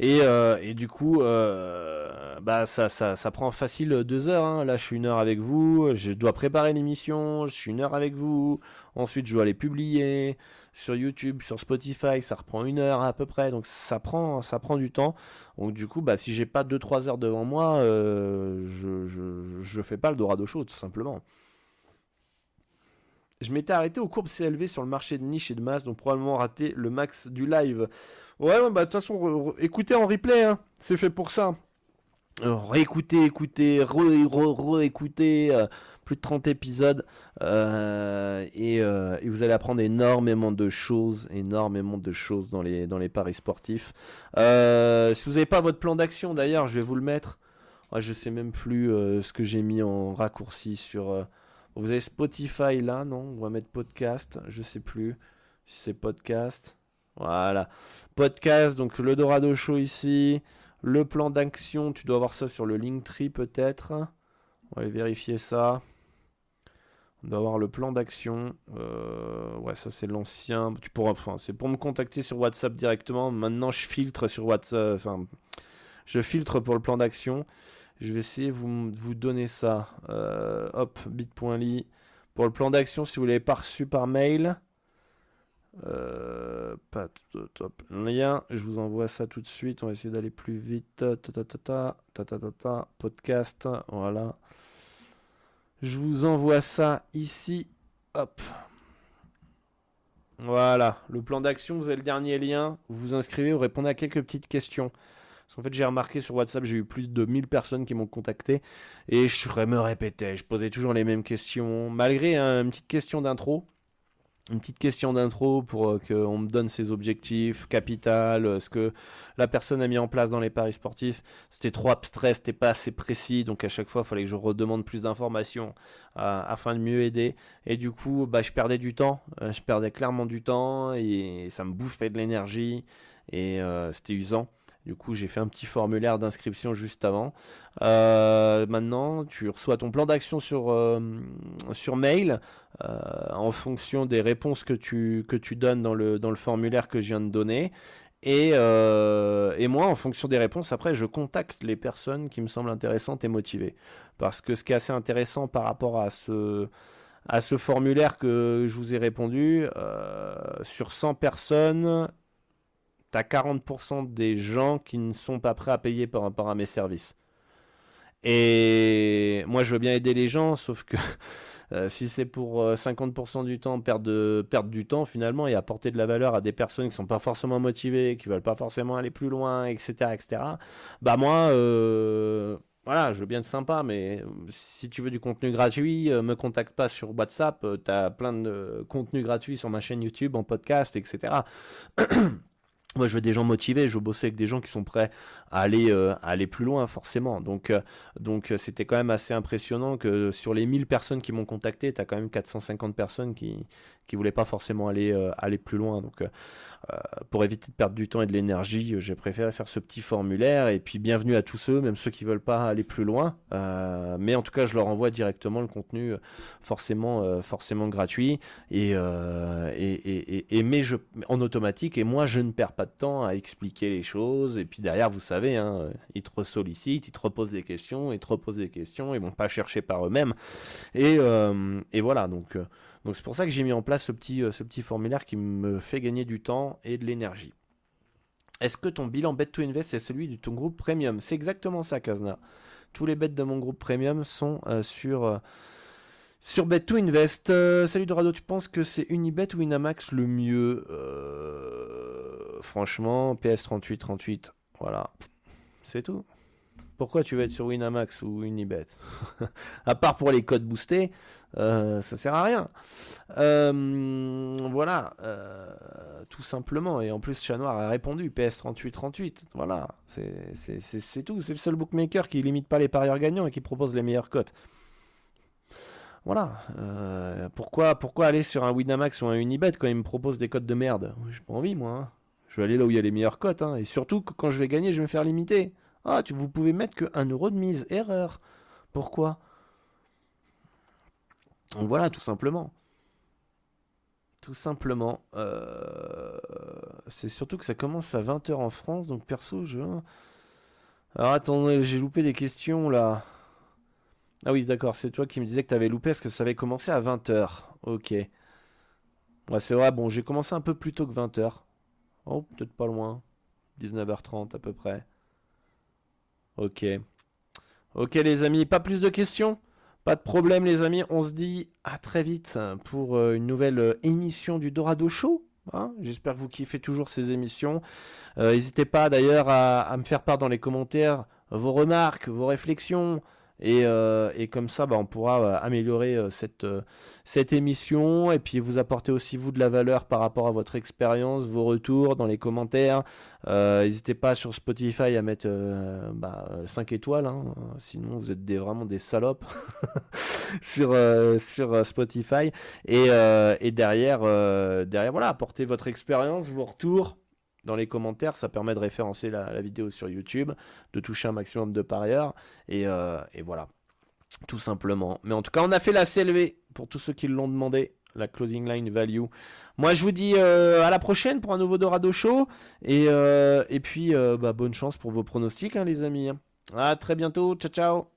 et, et, du coup, bah ça, ça, ça, prend facile deux heures. Hein. Là, je suis une heure avec vous, je dois préparer l'émission, je suis une heure avec vous. Ensuite, je dois les publier sur YouTube, sur Spotify, ça reprend une heure à peu près, donc ça prend, ça prend du temps. Donc du coup, bah, si j'ai pas 2-3 heures devant moi, euh, je, je, fais pas le Dorado Show tout simplement. Je m'étais arrêté aux courbes CLV sur le marché de niche et de masse, donc probablement raté le max du live. Ouais, bah de toute façon, écoutez en replay, hein. c'est fait pour ça. réécoutez, écoutez, re-écoutez. Re, plus de 30 épisodes euh, euh, et, vous allez apprendre énormément de choses, énormément de choses dans les, dans les paris sportifs. Euh, si vous n'avez pas votre plan d'action d'ailleurs, je vais vous le mettre. Je je sais même plus ce que j'ai mis en raccourci sur. Vous avez Spotify là, non? On va mettre podcast, je sais plus si c'est podcast. Voilà. Podcast, donc le Dorado Show ici. Le plan d'action, tu dois avoir ça sur le Linktree peut-être. On va aller vérifier ça. On doit avoir le plan d'action. Euh, ouais, ça c'est l'ancien. Tu pourras, enfin, c'est pour me contacter sur WhatsApp directement. Maintenant, je filtre sur WhatsApp. Je filtre pour le plan d'action. Je vais essayer de vous, vous donner ça. Euh, hop, bit.ly. Pour le plan d'action, si vous l'avez pas reçu par mail, euh, pas lien. Je vous envoie ça tout de suite. On va essayer d'aller plus vite. Ta ta ta ta ta ta podcast. Voilà. Je vous envoie ça ici. Hop. Voilà, le plan d'action, vous avez le dernier lien. Vous vous inscrivez, vous répondez à quelques petites questions. Parce qu'en fait, j'ai remarqué sur WhatsApp, j'ai eu plus de 1000 personnes qui m'ont contacté. Et je me répétais, je posais toujours les mêmes questions. Malgré une petite question d'intro, une petite question d'intro pour euh, qu'on me donne ses objectifs, capital, euh, ce que la personne a mis en place dans les paris sportifs. C'était trop abstrait, c'était pas assez précis, donc à chaque fois, il fallait que je redemande plus d'informations euh, afin de mieux aider. Et du coup, bah, je perdais du temps, je perdais clairement du temps et ça me bouffait de l'énergie et c'était usant. Du coup, j'ai fait un petit formulaire d'inscription juste avant. Euh, maintenant, tu reçois ton plan d'action sur, euh, sur mail euh, en fonction des réponses que tu, que tu donnes dans le, dans le formulaire que je viens de donner. Et, et, moi, en fonction des réponses, après, je contacte les personnes qui me semblent intéressantes et motivées. Parce que ce qui est assez intéressant par rapport à ce, à ce formulaire que je vous ai répondu, sur 100 personnes, tu 40% des gens qui ne sont pas prêts à payer par rapport à mes services. Et moi, je veux bien aider les gens, sauf que si c'est pour 50% du temps perdre, perdre du temps finalement et apporter de la valeur à des personnes qui sont pas forcément motivées, qui veulent pas forcément aller plus loin, etc., etc. Bah moi voilà, je veux bien être sympa, mais si tu veux du contenu gratuit, me contacte pas sur WhatsApp. tu as plein de contenu gratuit sur ma chaîne YouTube, en podcast, etc. Moi, je veux des gens motivés, je veux bosser avec des gens qui sont prêts à aller, euh, aller plus loin, forcément. Donc, euh, donc euh, c'était quand même assez impressionnant que sur les 1000 personnes qui m'ont contacté, tu as quand même 450 personnes qui ne voulaient pas forcément aller, aller plus loin. Donc, euh, pour éviter de perdre du temps et de l'énergie, euh, j'ai préféré faire ce petit formulaire. Et puis bienvenue à tous ceux, même ceux qui veulent pas aller plus loin. Euh, mais en tout cas, je leur envoie directement le contenu forcément, forcément gratuit et, et, et, mais je, en automatique. Et moi, je ne perds pas de temps à expliquer les choses. Et puis derrière, vous savez, hein, ils te sollicitent, ils te reposent des questions, ils te reposent des questions, ils vont pas chercher par eux-mêmes. Et, et voilà, donc donc c'est pour ça que j'ai mis en place ce petit, euh, ce petit formulaire qui me fait gagner du temps et de l'énergie. Est-ce que ton bilan Bet to Invest est celui de ton groupe premium? C'est exactement ça, Kazna. Tous les bêtes de mon groupe premium sont euh, sur, euh, sur Bet to Invest. salut Dorado, tu penses que c'est Unibet ou Winamax le mieux? Franchement, PS3838, voilà. C'est tout. Pourquoi tu veux être sur Winamax ou Unibet? À part pour les codes boostés, euh, ça sert à rien. Euh, voilà, euh, tout simplement. Et en plus, Chat Noir a répondu PS3838. Voilà, c'est tout. C'est le seul bookmaker qui limite pas les parieurs gagnants et qui propose les meilleures cotes. Voilà. pourquoi, aller sur un Winamax ou un Unibet quand il me propose des cotes de merde? J'ai pas envie, moi. Hein. Je vais aller là où il y a les meilleures cotes. Hein. Et surtout quand je vais gagner, je vais me faire limiter. Ah, tu, vous pouvez mettre que 1 euro de mise. Erreur. Pourquoi? Donc voilà, tout simplement. Tout simplement. Euh, c'est surtout que ça commence à 20h en France, donc perso, je... Alors attendez, j'ai loupé des questions là. Ah oui, d'accord, c'est toi qui me disais que tu avais loupé parce que ça avait commencé à 20h. Ok. Ouais, c'est vrai, bon, j'ai commencé un peu plus tôt que 20h. Oh, peut-être pas loin. 19h30 à peu près. Ok. Ok les amis, pas plus de questions? Pas de problème les amis, on se dit à très vite pour euh, une nouvelle euh, émission du Dorado Show. Hein. J'espère que vous kiffez toujours ces émissions. Euh, n'hésitez pas d'ailleurs à, me faire part dans les commentaires vos remarques, vos réflexions, euh, et, comme ça, bah, on pourra euh, améliorer euh, cette, cette émission et puis vous apporter aussi vous de la valeur par rapport à votre expérience, vos retours dans les commentaires. N'hésitez pas sur Spotify à mettre bah, 5 étoiles, hein. sinon vous êtes vraiment des salopes sur, sur Spotify. Et, et derrière, derrière, voilà, apportez votre expérience, vos retours dans les commentaires, ça permet de référencer la, vidéo sur YouTube, de toucher un maximum de parieurs, et, euh, et, voilà, tout simplement. Mais en tout cas, on a fait la CLV pour tous ceux qui l'ont demandé, la closing line value. Moi, je vous dis euh, à la prochaine pour un nouveau Dorado Show, et, euh, puis bah, bonne chance pour vos pronostics, hein, les amis. À très bientôt, ciao ciao